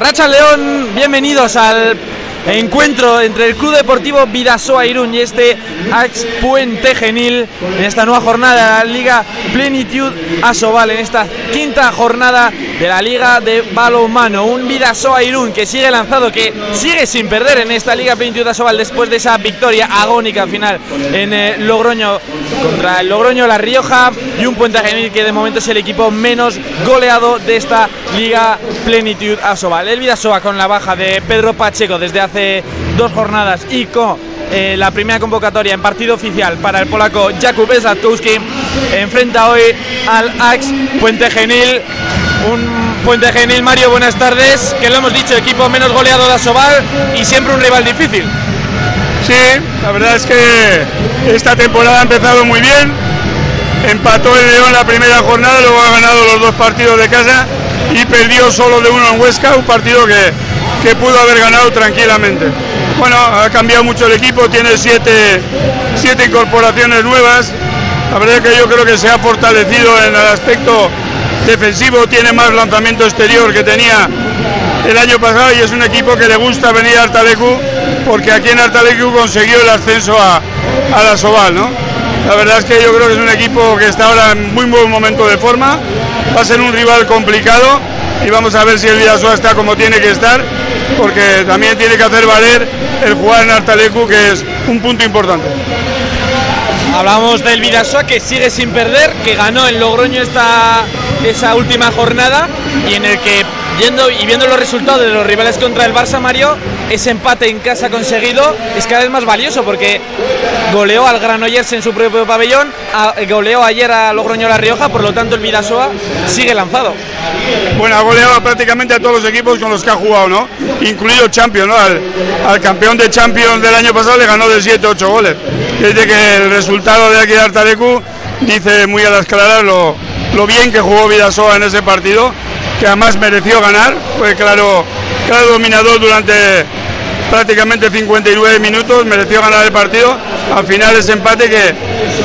Arracha León, bienvenidos al encuentro entre el Club Deportivo Vidasoa Irún y este Ax Puente Genil en esta nueva jornada de la Liga Plenitud Asobal, en esta quinta jornada de la Liga de Balonmano. Un Vidasoa Irún que sigue lanzado, que sigue sin perder en esta Liga Plenitud Asobal después de esa victoria agónica final en eh, Logroño contra el Logroño La Rioja y un Puente Genil que de momento es el equipo menos goleado de esta Liga Plenitud Asobal. El Vidasoa con la baja de Pedro Pacheco desde hace dos jornadas y con eh, la primera convocatoria en partido oficial para el polaco Jakub Zlatowski enfrenta hoy al Ax Puente Genil. Un Puente Genil Mario buenas tardes que lo hemos dicho equipo menos goleado de Asobal y siempre un rival difícil. Sí, la verdad es que esta temporada ha empezado muy bien. Empató el León la primera jornada luego ha ganado los dos partidos de casa y perdió solo de uno en Huesca un partido que que pudo haber ganado tranquilamente. Bueno, ha cambiado mucho el equipo, tiene siete, siete incorporaciones nuevas. La verdad es que yo creo que se ha fortalecido en el aspecto defensivo, tiene más lanzamiento exterior que tenía el año pasado y es un equipo que le gusta venir a Artalecu porque aquí en Artalecu consiguió el ascenso a, la Soval, ¿no? La verdad es que yo creo que es un equipo que está ahora en muy buen momento de forma, va a ser un rival complicado y vamos a ver si el Vidasoa está como tiene que estar porque también tiene que hacer valer el jugar en Artalecu, que es un punto importante. Hablamos del Vidasoa que sigue sin perder, que ganó en Logroño esta, esa última jornada y en el que viendo y viendo los resultados de los rivales contra el Barça Mario, ese empate en casa conseguido es cada vez más valioso porque goleó al Granollers en su propio pabellón, goleó ayer a Logroño La Rioja, por lo tanto el Vidasoa sigue lanzado. Bueno, ha goleado prácticamente a todos los equipos con los que ha jugado, ¿no? Incluido Champions, ¿no? Al, campeón de Champions del año pasado le ganó de 7-8 goles. Desde que el resultado de aquí de Artarecu dice muy a las claras lo, lo bien que jugó Vidasoa en ese partido que además mereció ganar, fue claro, claro dominador durante prácticamente 59 minutos, mereció ganar el partido, al final ese empate que,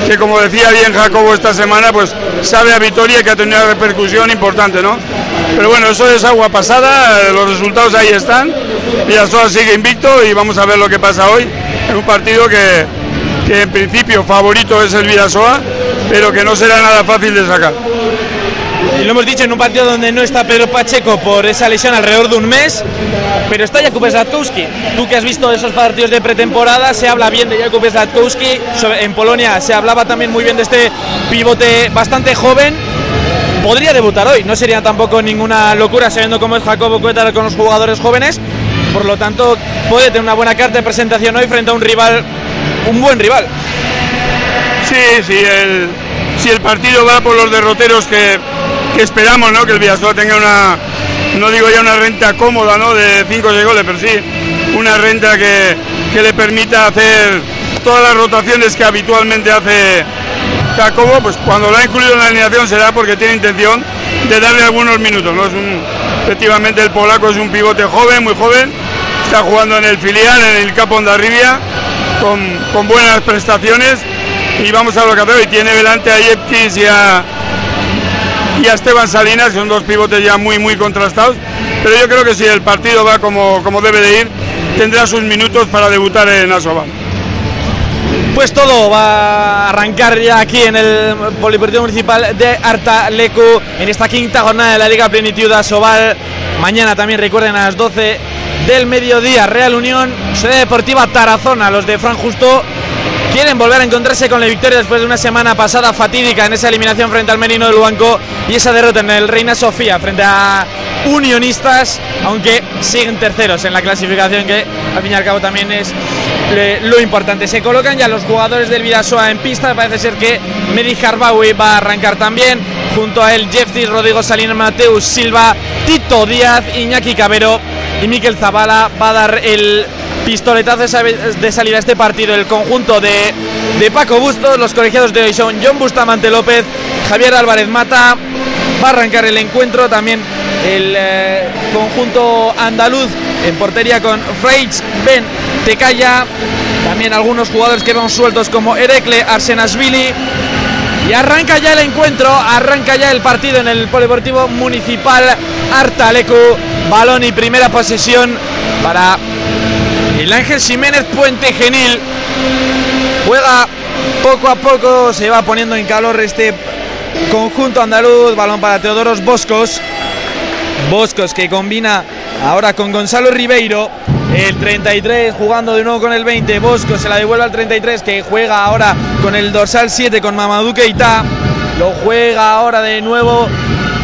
que como decía bien Jacobo esta semana, pues sabe a victoria que ha tenido una repercusión importante, ¿no? Pero bueno, eso es agua pasada, los resultados ahí están, Villasoa sigue invicto y vamos a ver lo que pasa hoy, en un partido que, que en principio favorito es el Villasoa, pero que no será nada fácil de sacar. Y lo hemos dicho en un partido donde no está Pedro Pacheco por esa lesión alrededor de un mes, pero está Jakub Zlatkowski. Tú que has visto esos partidos de pretemporada, se habla bien de Jakub Zlatkowski. En Polonia se hablaba también muy bien de este pivote bastante joven. Podría debutar hoy, no sería tampoco ninguna locura sabiendo cómo es Jacobo Cuétara con los jugadores jóvenes. Por lo tanto, puede tener una buena carta de presentación hoy frente a un rival, un buen rival. Sí, sí, el, si el partido va por los derroteros que, que esperamos, ¿no? Que el Villasoa tenga una, no digo ya una renta cómoda, ¿no? De 5 o goles, pero sí una renta que, que, le permita hacer todas las rotaciones que habitualmente hace Jacobo, pues cuando lo ha incluido en la alineación será porque tiene intención de darle algunos minutos, ¿no? Es un, efectivamente el polaco es un pivote joven, muy joven, está jugando en el filial, en el Capo Ondarribia, con, con buenas prestaciones y vamos a lo que hace hoy. Tiene delante a Yepkis y a, y a Esteban Salinas, que son dos pivotes ya muy, muy contrastados. Pero yo creo que si el partido va como, como debe de ir, tendrá sus minutos para debutar en Asobal. Pues todo va a arrancar ya aquí en el Polideportivo Municipal de Artalecu en esta quinta jornada de la Liga Plenitud Asobal. Mañana también recuerden a las 12 del mediodía Real Unión, sede deportiva Tarazona, los de Fran Justo quieren volver a encontrarse con la victoria después de una semana pasada fatídica en esa eliminación frente al Merino del Banco y esa derrota en el Reina Sofía frente a Unionistas, aunque siguen terceros en la clasificación, que al fin y al cabo también es lo importante. Se colocan ya los jugadores del Vidasoa en pista, parece ser que Medi Harbawi va a arrancar también, junto a él Jeffy, Rodrigo Salinas, Mateus Silva, Tito Díaz, Iñaki Cabero y Miquel Zavala va a dar el pistoletazo de salida a este partido el conjunto de, de Paco Bustos, los colegiados de hoy son John Bustamante López, Javier Álvarez Mata, va a arrancar el encuentro también el eh, conjunto andaluz en portería con Freitz, Ben Tecaya, también algunos jugadores que van sueltos como Erecle, Arsenasvili y arranca ya el encuentro, arranca ya el partido en el Polideportivo Municipal Artalecu. Balón y primera posesión para el Ángel Jiménez Puente Genil. Juega poco a poco, se va poniendo en calor este conjunto andaluz. Balón para Teodoros Boscos. Boscos que combina ahora con Gonzalo Ribeiro. El 33 jugando de nuevo con el 20. Boscos se la devuelve al 33 que juega ahora con el dorsal 7 con Mamadou Keita. Lo juega ahora de nuevo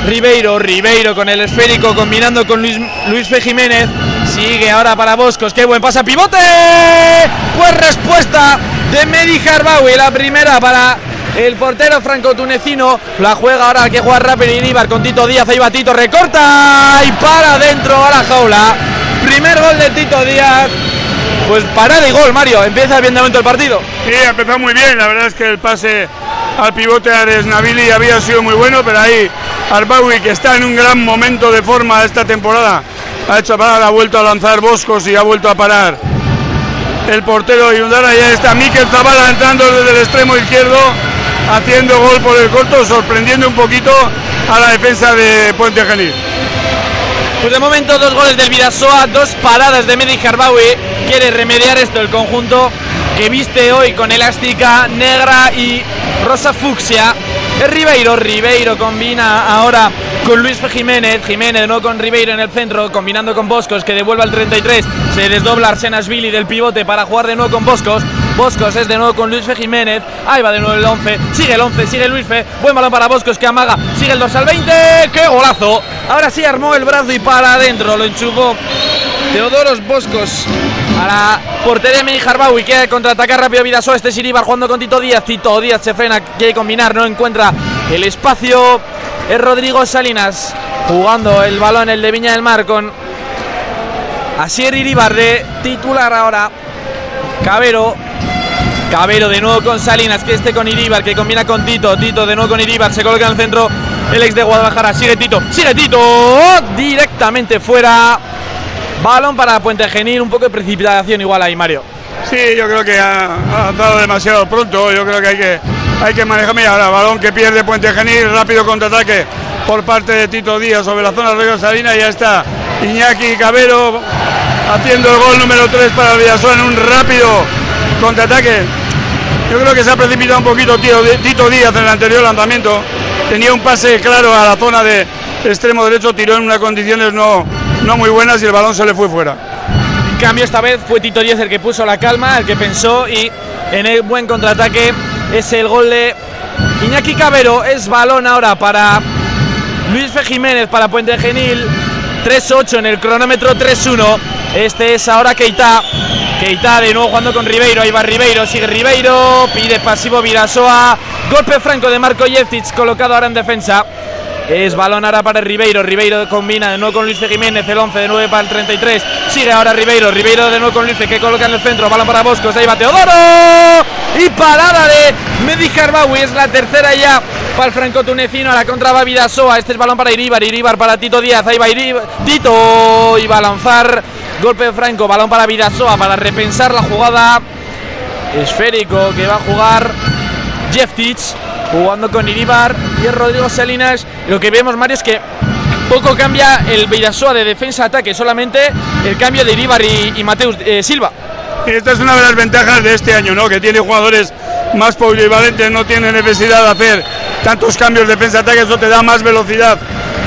Ribeiro. Ribeiro con el esférico combinando con Luis, Luis Fe Jiménez. Sigue ahora para Boscos. Qué buen pasa pivote. Pues respuesta de Medi Harbawi. La primera para el portero franco-tunecino la juega ahora que juega rápido Iríbar con Tito Díaz. Ahí va Tito, recorta y para adentro a la jaula. Primer gol de Tito Díaz. Pues parada y gol, Mario. Empieza bien de momento el partido. Sí, ha empezado muy bien. La verdad es que el pase al pivote Ares Navili había sido muy bueno, pero ahí Arbawi, que está en un gran momento de forma esta temporada, ha hecho parar, ha vuelto a lanzar Boscos y ha vuelto a parar el portero Yundara. Ya está Miquel Zavala entrando desde el extremo izquierdo, haciendo gol por el corto, sorprendiendo un poquito a la defensa de Puente Genil. Pues de momento dos goles de Vidasoa, dos paradas de Medi Harbawi. Quiere remediar esto el conjunto que viste hoy con elástica negra y rosa fucsia. Ribeiro, Ribeiro combina ahora con Luis Jiménez, Jiménez no con Ribeiro en el centro, combinando con Boscos que devuelve al 33, se desdobla Billy del pivote para jugar de nuevo con Boscos, Boscos es de nuevo con Luis Jiménez. Ahí va de nuevo el 11. Sigue el 11, sigue Luis Fe. Buen balón para Boscos que amaga. Sigue el dorsal 20. ¡Qué golazo! Ahora sí armó el brazo y para adentro. Lo enchufó Teodoros Boscos a la portería Mini Harbawi. Quiere contraatacar rápido Vidasoa. Este Siribar jugando con Tito Díaz. Tito Díaz se frena. Quiere combinar. No encuentra el espacio. Es Rodrigo Salinas jugando el balón, el de Viña del Mar con Asier Iribar de titular ahora. Cabero Cabero de nuevo con Salinas, que este con Iribar, que combina con Tito. Tito de nuevo con Iribar, se coloca en el centro el ex de Guadalajara. Sigue Tito, sigue Tito. Directamente fuera. Balón para Puente Genil, un poco de precipitación igual ahí, Mario. Sí, yo creo que ha, dado demasiado pronto. Yo creo que hay que, hay que manejar. Mira, ahora balón que pierde Puente Genil, rápido contraataque por parte de Tito Díaz sobre la zona de Río Salinas. Y ya está Iñaki Cabero haciendo el gol número 3 para el Villasoa en un rápido contraataque. Yo creo que se ha precipitado un poquito Tito Díaz en el anterior lanzamiento. Tenía un pase claro a la zona de extremo derecho, tiró en unas condiciones no, no muy buenas y el balón se le fue fuera. En cambio, esta vez fue Tito Díaz el que puso la calma, el que pensó y en el buen contraataque es el gol de Iñaki Cabero. Es balón ahora para Luis Fe Jiménez, para Puente Genil. 3-8 en el cronómetro 3-1. Este es ahora Keita. Keita de nuevo jugando con Ribeiro. Ahí va Ribeiro, sigue Ribeiro. Pide pasivo Virasoa. Golpe franco de Marco Jeftic colocado ahora en defensa. Es balón ahora para Ribeiro. Ribeiro combina de nuevo con Luis Jiménez. El 11 de 9 para el 33. Sigue ahora Ribeiro. Ribeiro de nuevo con Luis que coloca en el centro. Balón para Boscos. Ahí va Teodoro. Y parada de Medi. Es la tercera ya para el franco tunecino. A la contra va Vidasoa. Este es balón para Iribar. Iribar para Tito Díaz. Ahí va Iribar. Tito. Y va a lanzar. Golpe de franco. Balón para Vidasoa. Para repensar la jugada. Esférico que va a jugar Jeff Titch jugando con Iribar y Rodrigo Salinas. Lo que vemos, Mario, es que poco cambia el Vidasoa de defensa-ataque, solamente el cambio de Iribar y, Mateus eh, Silva. Esta es una de las ventajas de este año, ¿no? Que tiene jugadores más polivalentes, no tiene necesidad de hacer tantos cambios de defensa-ataque, eso te da más velocidad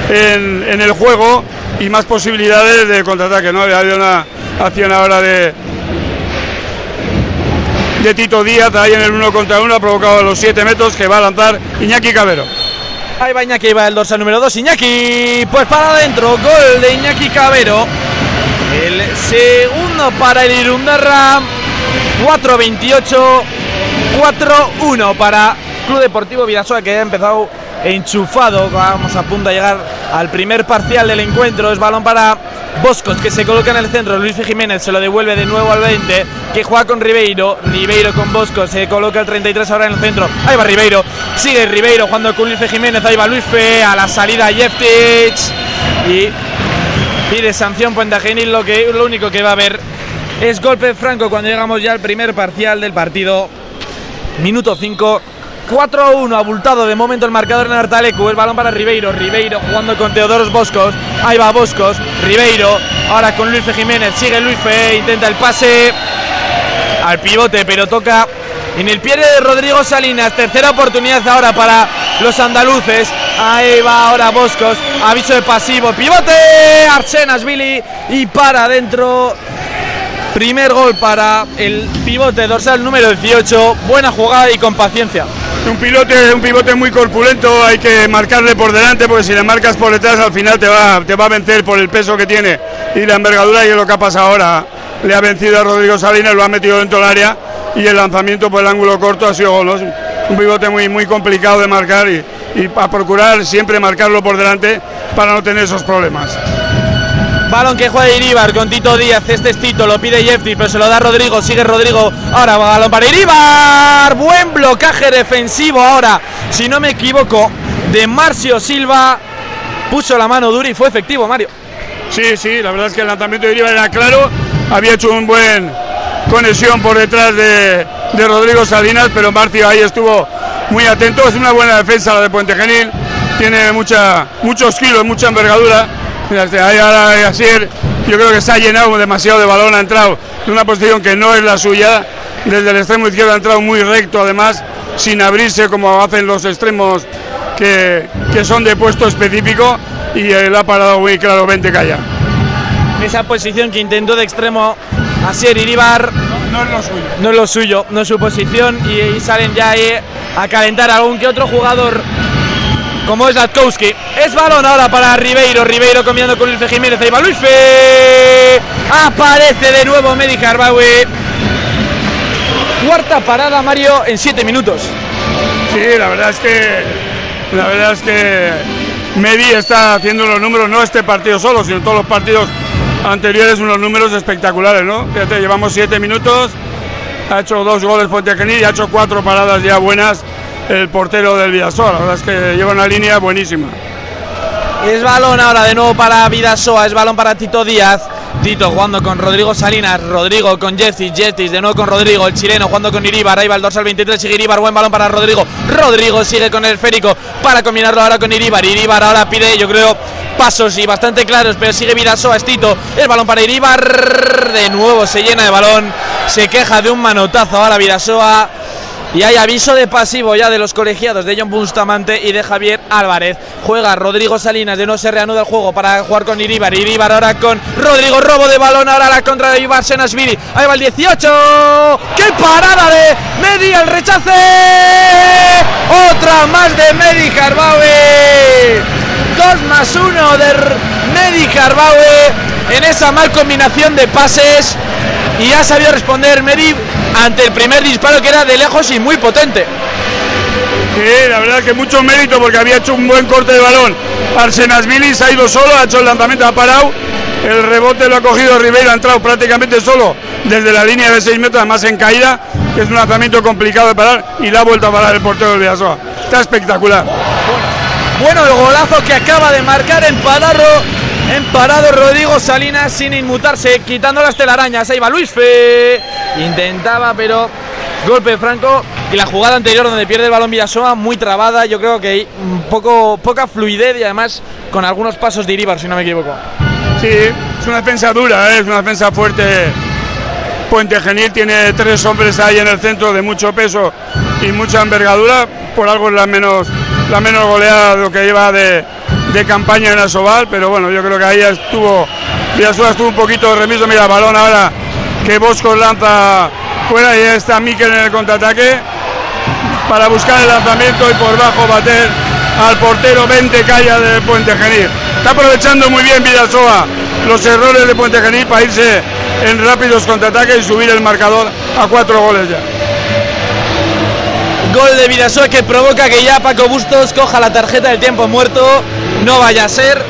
en, en, el juego y más posibilidades de contraataque, ¿no? Hay una acción ahora de, de Tito Díaz ahí en el uno contra uno, ha provocado los 7 metros que va a lanzar Iñaki Cabero. Ahí va Iñaki, va el dorsal número 2, Iñaki, pues para adentro, gol de Iñaki Cabero. El segundo para el Irundarra, 4-28, 4-1 para Club Deportivo Vidasoa que ha empezado enchufado. Vamos a punto a llegar al primer parcial del encuentro. Es balón para Boscos que se coloca en el centro. Luis Jiménez se lo devuelve de nuevo al 20. Que juega con Ribeiro. Ribeiro con Boscos. Se coloca el 33 ahora en el centro. Ahí va Ribeiro. Sigue Ribeiro jugando con Luis Jiménez. Ahí va Luis Fe. A la salida Jeftich. Y pide sanción Puente Genil. Lo, que, lo único que va a haber es golpe franco cuando llegamos ya al primer parcial del partido. Minuto 5. 4-1 abultado de momento el marcador en Artalecu. El balón para Ribeiro. Ribeiro jugando con Teodoros Boscos. Ahí va Boscos. Ribeiro. Ahora con Luis Jiménez. Sigue Luis Fe. Intenta el pase al pivote, pero toca en el pie de Rodrigo Salinas. Tercera oportunidad ahora para los andaluces. Ahí va ahora Boscos. Aviso de pasivo. Pivote. Arsenas Billy. Y para adentro. Primer gol para el pivote dorsal número 18. Buena jugada y con paciencia. Un pivote, un pivote muy corpulento, hay que marcarle por delante porque si le marcas por detrás al final te va, te va a vencer por el peso que tiene y la envergadura y es lo que ha pasado ahora. Le ha vencido a Rodrigo Salinas, lo ha metido dentro del área y el lanzamiento por el ángulo corto ha sido gol. Un pivote muy, muy complicado de marcar y, y a procurar siempre marcarlo por delante para no tener esos problemas. Balón que juega Iribar con Tito Díaz. Este es Tito, lo pide Jeffrey, pero se lo da Rodrigo. Sigue Rodrigo. Ahora balón para Iribar. Buen blocaje defensivo ahora, si no me equivoco, de Marcio Silva. Puso la mano dura y fue efectivo, Mario. Sí, sí, la verdad es que el lanzamiento de Iribar era claro. Había hecho un buen conexión por detrás de, de Rodrigo Salinas, pero Marcio ahí estuvo muy atento. Es una buena defensa la de Puente Genil. Tiene mucha, muchos kilos, mucha envergadura Ahí ahora Asier, yo creo que se ha llenado demasiado de balón, ha entrado en una posición que no es la suya. Desde el extremo izquierdo ha entrado muy recto, además, sin abrirse como hacen los extremos que, que son de puesto específico. Y él ha parado muy claramente Calla. Esa posición que intentó de extremo Asier Iribar. No, no, es lo suyo. No es lo suyo, no es su posición. Y, y salen ya ahí a calentar a algún que otro jugador como es Latkowski. Es balón ahora para Ribeiro. Ribeiro combinando con Luis Jiménez. Ahí va Luis. Aparece de nuevo Medi Carbaue. Cuarta parada, Mario, en siete minutos. Sí, la verdad es que. La verdad es que Medi está haciendo los números, no este partido solo, sino todos los partidos anteriores, unos números espectaculares, ¿no? Fíjate, llevamos siete minutos, ha hecho dos goles Genil y ha hecho cuatro paradas ya buenas el portero del Vidasoa. La verdad es que lleva una línea buenísima. Es balón ahora de nuevo para Vidasoa, es balón para Tito Díaz. Tito jugando con Rodrigo Salinas, Rodrigo con Jeffy, Jeffy de nuevo con Rodrigo, el chileno jugando con Iribar, ahí va el dorsal 23, sigue Iribar, buen balón para Rodrigo, Rodrigo sigue con el esférico para combinarlo ahora con Iribar, Iribar ahora pide yo creo pasos y bastante claros, pero sigue Vidasoa, es Tito, el balón para Iribar, de nuevo se llena de balón, se queja de un manotazo ahora Vidasoa, y hay aviso de pasivo ya de los colegiados de John Bustamante y de Javier Álvarez. Juega Rodrigo Salinas, de no se reanuda el juego para jugar con Iribar. Iribar ahora con Rodrigo, robo de balón, ahora la contra de Ibar Senasvili. Ahí va el 18. ¡Qué parada de Medi! ¡El rechace! Otra más de Medi Carbaue. 2 más 1 de Medi Carbaue en esa mal combinación de pases. Y ha sabido responder Medi ante el primer disparo que era de lejos y muy potente. Sí, la verdad que mucho mérito porque había hecho un buen corte de balón. Arsenas Billy se ha ido solo, ha hecho el lanzamiento, ha parado. El rebote lo ha cogido Ribeiro, ha entrado prácticamente solo desde la línea de 6 metros, además en caída, que es un lanzamiento complicado de parar y la ha vuelto a parar el portero del Villasoa. Está espectacular. Bueno, el golazo que acaba de marcar en Palarro en parado Rodrigo Salinas sin inmutarse, quitando las telarañas. Ahí va Luis Fe. Intentaba, pero golpe franco. Y la jugada anterior donde pierde el balón Villasoa, muy trabada. Yo creo que hay poco, poca fluidez y además con algunos pasos de Iribar, si no me equivoco. Sí, es una defensa dura, ¿eh? es una defensa fuerte. Puente Genil tiene tres hombres ahí en el centro de mucho peso y mucha envergadura. Por algo es la menos, la menos goleada de lo que lleva de, de campaña en Asobal, pero bueno, yo creo que ahí estuvo, Villasua estuvo un poquito remiso, mira, balón ahora que Bosco lanza fuera y está Miquel en el contraataque para buscar el lanzamiento y por bajo bater al portero 20 Calla de Puente Genil. Está aprovechando muy bien Vidasoa los errores de Puente Genil para irse en rápidos contraataques y subir el marcador a cuatro goles ya. Gol de Vidasoa que provoca que ya Paco Bustos coja la tarjeta del tiempo muerto. No vaya a ser,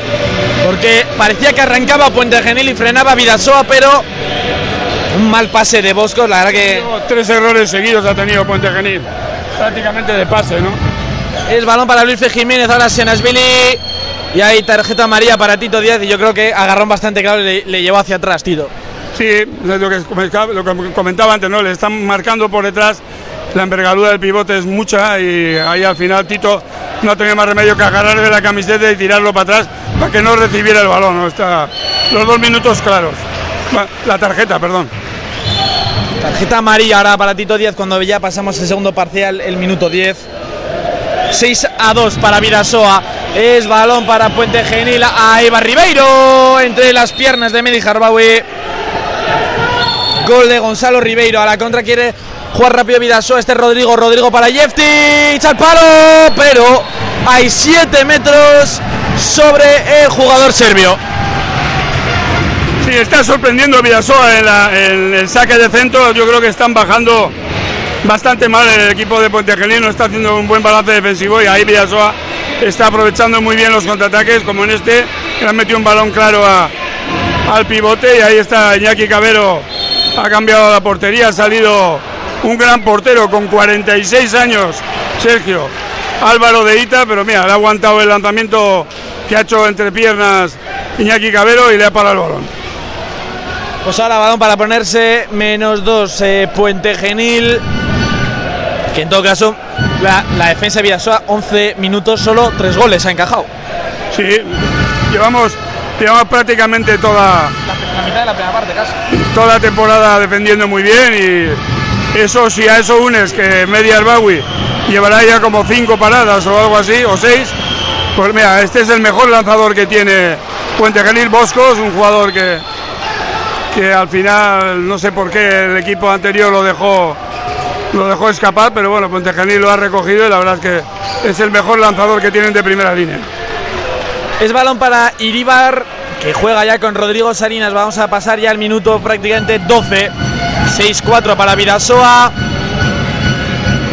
porque parecía que arrancaba Puente Genil y frenaba Vidasoa, pero un mal pase de Boscos, la verdad que. Tres errores seguidos ha tenido Puente Genil, prácticamente de pase, ¿no? Es balón para Luis Jiménez, ahora Senasvili. Y hay tarjeta María para Tito Díaz y yo creo que agarrón bastante claro le, le llevó hacia atrás, Tito. Sí, es lo que, lo que comentaba antes, ¿no? Le están marcando por detrás la envergadura del pivote es mucha y ahí al final Tito no tenía más remedio que agarrarle la camiseta y tirarlo para atrás para que no recibiera el balón. Está los dos minutos claros. La tarjeta, perdón. Tarjeta amarilla ahora para Tito 10 cuando ya pasamos el segundo parcial, el minuto 10. 6 a 2 para Virasoa. Es balón para Puente Genil. Ahí va Ribeiro entre las piernas de Medi Harbawi. Gol de Gonzalo Ribeiro. A la contra quiere jugar rápido Vidasoa. Este Rodrigo. Rodrigo para Jeftic. Al palo. Pero hay 7 metros sobre el jugador serbio. Sí, está sorprendiendo Vidasoa en, el saque de centro. Yo creo que están bajando bastante mal el equipo de Puente está haciendo un buen balance defensivo y ahí Vidasoa está aprovechando muy bien los contraataques, como en este, que le han metido un balón claro al pivote y ahí está Iñaki Cabero, ha cambiado la portería, ha salido un gran portero con 46 años, Sergio Álvaro de Ita, pero mira, le ha aguantado el lanzamiento que ha hecho entre piernas Iñaki Cabero y le ha parado el balón. Pues ahora balón para ponerse menos dos eh, Puente Genil que en todo caso la, defensa de Vidasoa 11 minutos, solo 3 goles ha encajado. Sí, llevamos, llevamos prácticamente toda la, mitad de la primera parte casi. Toda la temporada defendiendo muy bien y eso si a eso unes que Media Arbawi llevará ya como 5 paradas o algo así, o 6, pues mira, este es el mejor lanzador que tiene Puente Genil Boscos, un jugador que, que al final no sé por qué el equipo anterior lo dejó lo dejó escapar, pero bueno, Genil lo ha recogido y la verdad es que es el mejor lanzador que tienen de primera línea. Es balón para Iribar, que juega ya con Rodrigo Salinas. Vamos a pasar ya al minuto prácticamente 12. 6-4 para Vidasoa,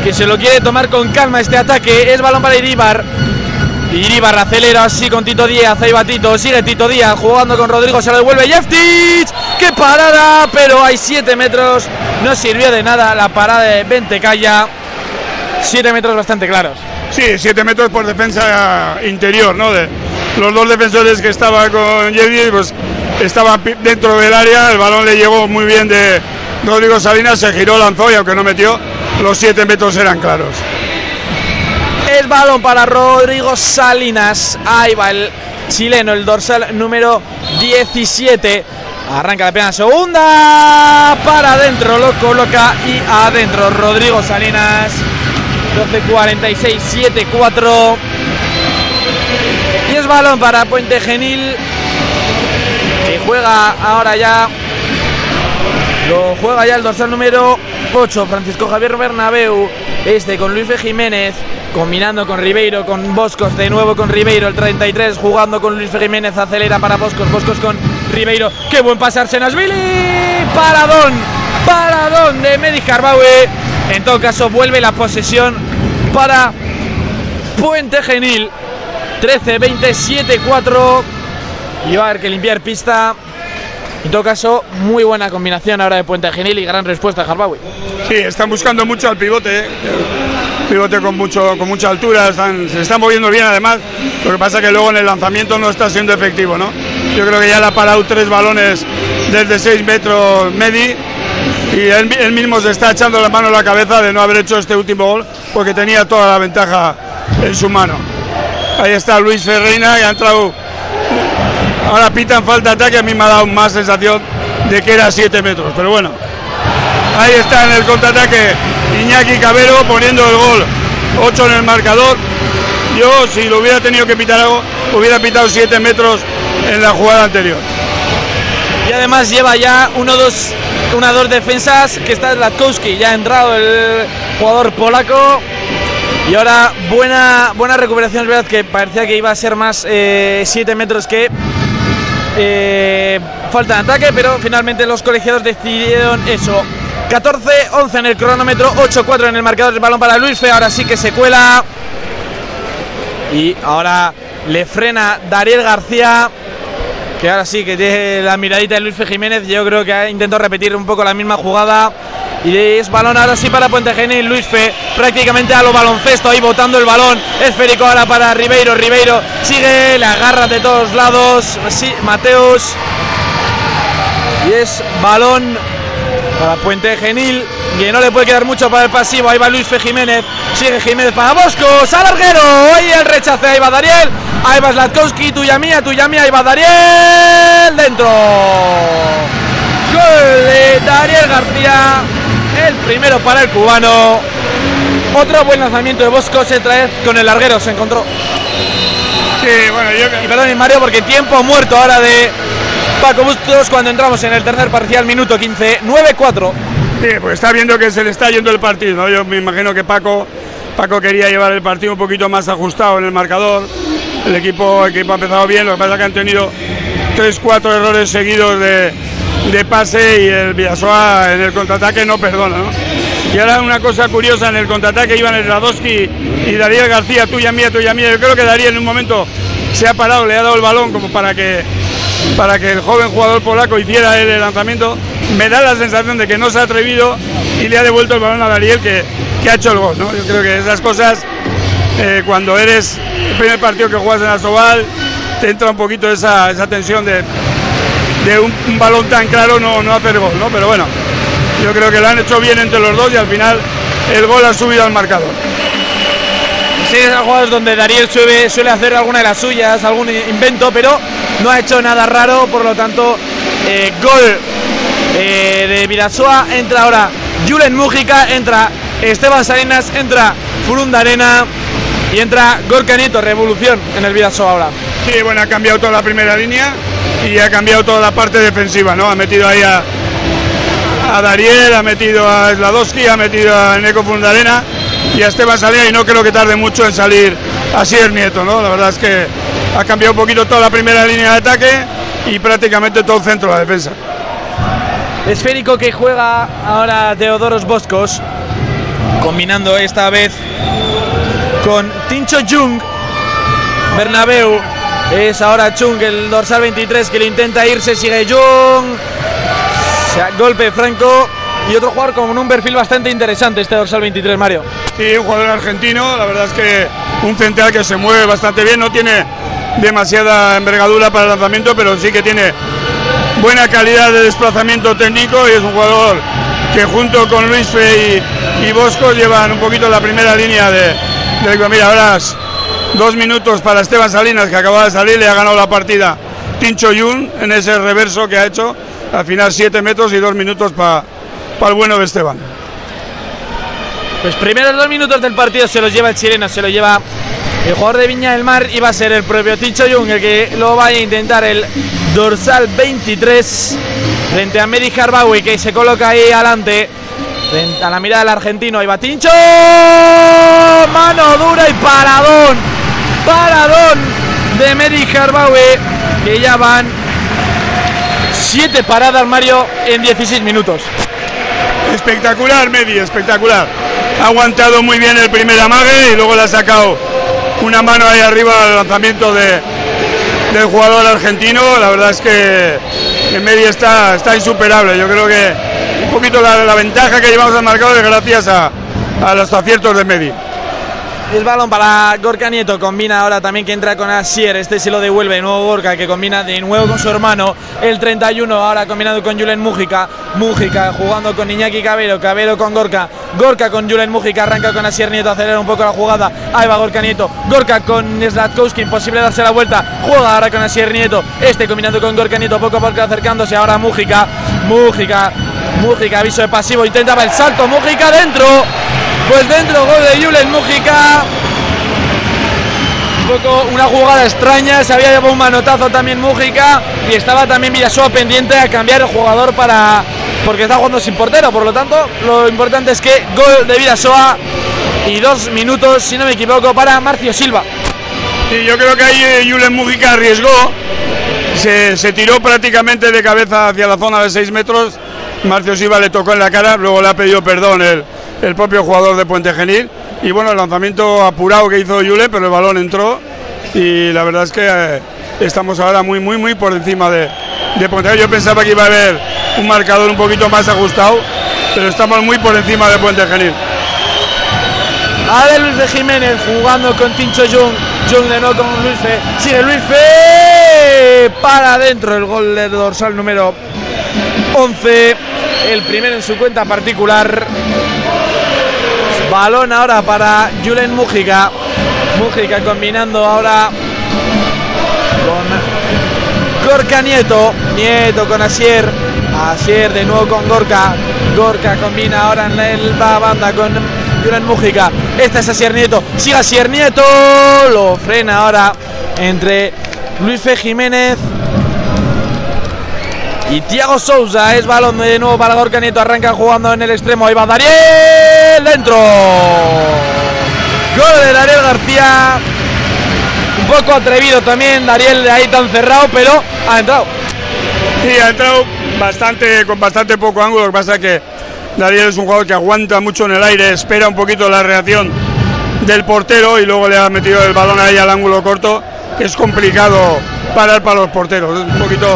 que se lo quiere tomar con calma este ataque. Es balón para Iribar. Iribar acelera así con Tito Díaz, ahí va Tito, sigue Tito Díaz jugando con Rodrigo, se lo devuelve Jeftic, qué parada, pero hay 7 metros, no sirvió de nada la parada de Ventecaya, 7 metros bastante claros. Sí, 7 metros por defensa interior, ¿no? De los dos defensores que estaban con Jeftic, pues estaban dentro del área, el balón le llegó muy bien de Rodrigo Salinas, se giró, lanzó y aunque no metió, los 7 metros eran claros. Es balón para Rodrigo Salinas. Ahí va el chileno, el dorsal número 17. Arranca la pena segunda. Para adentro lo coloca y adentro Rodrigo Salinas. 12.46, 7-4. Y es balón para Puente Genil. Que juega ahora ya. Juega ya el dorsal número 8. Francisco Javier Bernabeu. Este con Luis Jiménez combinando con Ribeiro, con Boscos, de nuevo con Ribeiro, el 33, jugando con Luis Jiménez, acelera para Boscos, Boscos con Ribeiro, qué buen pase Billy paradón, paradón de Medi Carbaue, en todo caso vuelve la posesión para Puente Genil, 13, 27, 4, y va a haber que limpiar pista en todo caso, muy buena combinación ahora de Puente Genil y gran respuesta de Harbawi. Sí, están buscando mucho al pivote, ¿eh? pivote con, mucho, con mucha altura, se están moviendo bien además, lo que pasa es que luego en el lanzamiento no está siendo efectivo, ¿no? Yo creo que ya le ha parado tres balones desde 6 metros Medi y él, mismo se está echando la mano a la cabeza de no haber hecho este último gol porque tenía toda la ventaja en su mano. Ahí está Luis Ferreira y ha entrado Ahora pitan falta ataque, a mí me ha dado más sensación de que era 7 metros, pero bueno. Ahí está en el contraataque Iñaki Cabero poniendo el gol 8 en el marcador. Yo, si lo hubiera tenido que pitar algo, hubiera pitado 7 metros en la jugada anterior. Y además lleva ya uno, dos, una, dos defensas que está Latkowski. Ya ha entrado el jugador polaco. Y ahora buena, buena recuperación, es verdad que parecía que iba a ser más 7 eh, metros que eh, falta de ataque, pero finalmente los colegiados decidieron eso. 14-11 en el cronómetro, 8-4 en el marcador del balón para Luis Fe, ahora sí que se cuela. Y ahora le frena Dariel García, que ahora sí que tiene la miradita de Luis Fe Jiménez. Yo creo que ha intentado repetir un poco la misma jugada. Y es balón ahora sí para Puente Genil. Luis Fe prácticamente a lo baloncesto ahí botando el balón. Esférico ahora para Ribeiro. Ribeiro sigue, le agarra de todos lados. Sí, Mateus. Y es balón para Puente Genil. que no le puede quedar mucho para el pasivo. Ahí va Luis Fe Jiménez, sigue Jiménez para Bosco, Salarguero, ahí el rechace, ahí va Dariel, ahí va Slatkowski, tuya mía, tuya mía, ahí va Dariel, dentro. Gol de Dariel García, el primero para el cubano. Otro buen lanzamiento de Bosco, se trae con el larguero, se encontró. Sí, bueno, yo... Y perdón, Mario, porque tiempo muerto ahora de Paco Bustos cuando entramos en el tercer parcial, minuto 15, 9-4. Sí, pues está viendo que se le está yendo el partido, ¿no? Yo me imagino que Paco, Paco quería llevar el partido un poquito más ajustado en el marcador. El equipo, el equipo ha empezado bien, lo que pasa es que han tenido 3-4 errores seguidos de, de pase y el Villasoa en el contraataque no perdona, ¿no? Y ahora una cosa curiosa, en el contraataque iban el Radowski y Darío García, tuya mía, tuya mía. Yo creo que Darío en un momento se ha parado, le ha dado el balón como para que, para que el joven jugador polaco hiciera el lanzamiento. Me da la sensación de que no se ha atrevido y le ha devuelto el balón a Dariel que, que ha hecho el gol. ¿no? Yo creo que esas cosas, eh, cuando eres el primer partido que juegas en Asobal, te entra un poquito esa, esa tensión de, de un, un, balón tan claro no, no hacer gol, ¿no? Pero bueno, yo creo que lo han hecho bien entre los dos y al final el gol ha subido al marcador. Sí, son jugadas donde Dariel suele, suele, hacer alguna de las suyas, algún invento, pero no ha hecho nada raro, por lo tanto, eh, gol eh, de Vidasoa. Entra ahora Julen Mújica, entra Esteban Salinas, entra Furunda Arena y entra Gorka Nieto, revolución en el Vidasoa ahora. Sí, bueno, ha cambiado toda la primera línea y ha cambiado toda la parte defensiva, ¿no? Ha metido ahí a, a Dariel, ha metido a Sladowski, ha metido a Neko Fundarena y a Esteban Salía y no creo que tarde mucho en salir así el Nieto, ¿no? La verdad es que ha cambiado un poquito toda la primera línea de ataque y prácticamente todo el centro de la defensa. Esférico que juega ahora Teodoros Boscos, combinando esta vez con Tincho Jung, Bernabeu, es ahora Chung, el dorsal 23 que le intenta irse, sigue Jung, golpe franco. Y otro jugador con un perfil bastante interesante este dorsal 23 Mario. Sí, un jugador argentino, la verdad es que un central que se mueve bastante bien, no tiene demasiada envergadura para el lanzamiento, pero sí que tiene buena calidad de desplazamiento técnico y es un jugador que junto con Luis Fe y, Bosco llevan un poquito la primera línea de, de mira, dos minutos para Esteban Salinas que acaba de salir, le ha ganado la partida. Tincho Yun en ese reverso que ha hecho al final 7 metros y 2 minutos para pa el bueno de Esteban. Pues primeros dos minutos del partido se los lleva el chileno, se lo lleva el jugador de Viña del Mar y va a ser el propio Tincho Jung el que lo vaya a intentar el dorsal 23 frente a Medi Harbawi que se coloca ahí adelante frente a la mirada del argentino. Ahí va Tincho mano dura y paradón paradón de Medi Harbawi que ya van 7 paradas Mario en 16 minutos. Espectacular, Medi, espectacular. Ha aguantado muy bien el primer amague y luego le ha sacado una mano ahí arriba al lanzamiento de, del jugador argentino. La verdad es que, que Medi está, está insuperable. Yo creo que un poquito la, ventaja que llevamos al marcador es gracias a, a los aciertos de Medi. El balón para Gorka Nieto, combina ahora también que entra con Asier, este se lo devuelve de nuevo Gorka que combina de nuevo con su hermano, el 31 ahora combinado con Julen Mújica, Mújica jugando con Iñaki Cabero, Cabero con Gorka, Gorka con Julen Mújica, arranca con Asier Nieto, acelera un poco la jugada, ahí va Gorka Nieto, Gorka con Slatkowski, imposible darse la vuelta, juega ahora con Asier Nieto, este combinando con Gorka Nieto, poco a poco acercándose ahora Mújica, Mújica, Mújica, aviso de pasivo, intentaba el salto, Mújica dentro, pues dentro gol de Julen Mújica. Un poco una jugada extraña, se había llevado un manotazo también Mújica y estaba también Villasoa pendiente a cambiar el jugador para porque está jugando sin portero, por lo tanto lo importante es que gol de Villasoa y dos minutos, si no me equivoco, para Marcio Silva. Sí, yo creo que ahí Julen Mújica arriesgó, se, se tiró prácticamente de cabeza hacia la zona de 6 metros, Marcio Silva le tocó en la cara, luego le ha pedido perdón el, el propio jugador de Puente Genil. Y bueno, el lanzamiento apurado que hizo Yule, pero el balón entró. Y la verdad es que eh, estamos ahora muy, muy, muy por encima de, de Puente. Yo pensaba que iba a haber un marcador un poquito más ajustado, pero estamos muy por encima de Puente Genil. Ahora Luis de Jiménez jugando con Tincho Jung. Jung de nuevo con Luis Fe. Sigue Luis Fe. Para adentro el gol del dorsal número 11. El primero en su cuenta particular Balón ahora para Julen Mújica. Mújica combinando ahora con Gorka Nieto. Nieto con Asier. Asier de nuevo con Gorka. Gorka combina ahora en la banda con Julen Mújica. Esta es Asier Nieto. Sigue Asier Nieto. Lo frena ahora entre Luis Fe Jiménez y Tiago Sousa es balón de nuevo para Gorka Nieto. Arranca jugando en el extremo. Ahí va Dariel. Dentro. Gol de Dariel García. Un poco atrevido también. Dariel de ahí tan cerrado, pero ha entrado. Y ha entrado bastante, con bastante poco ángulo. Lo que pasa es que Dariel es un jugador que aguanta mucho en el aire. Espera un poquito la reacción del portero y luego le ha metido el balón ahí al ángulo corto. Que es complicado parar para los porteros. Es un poquito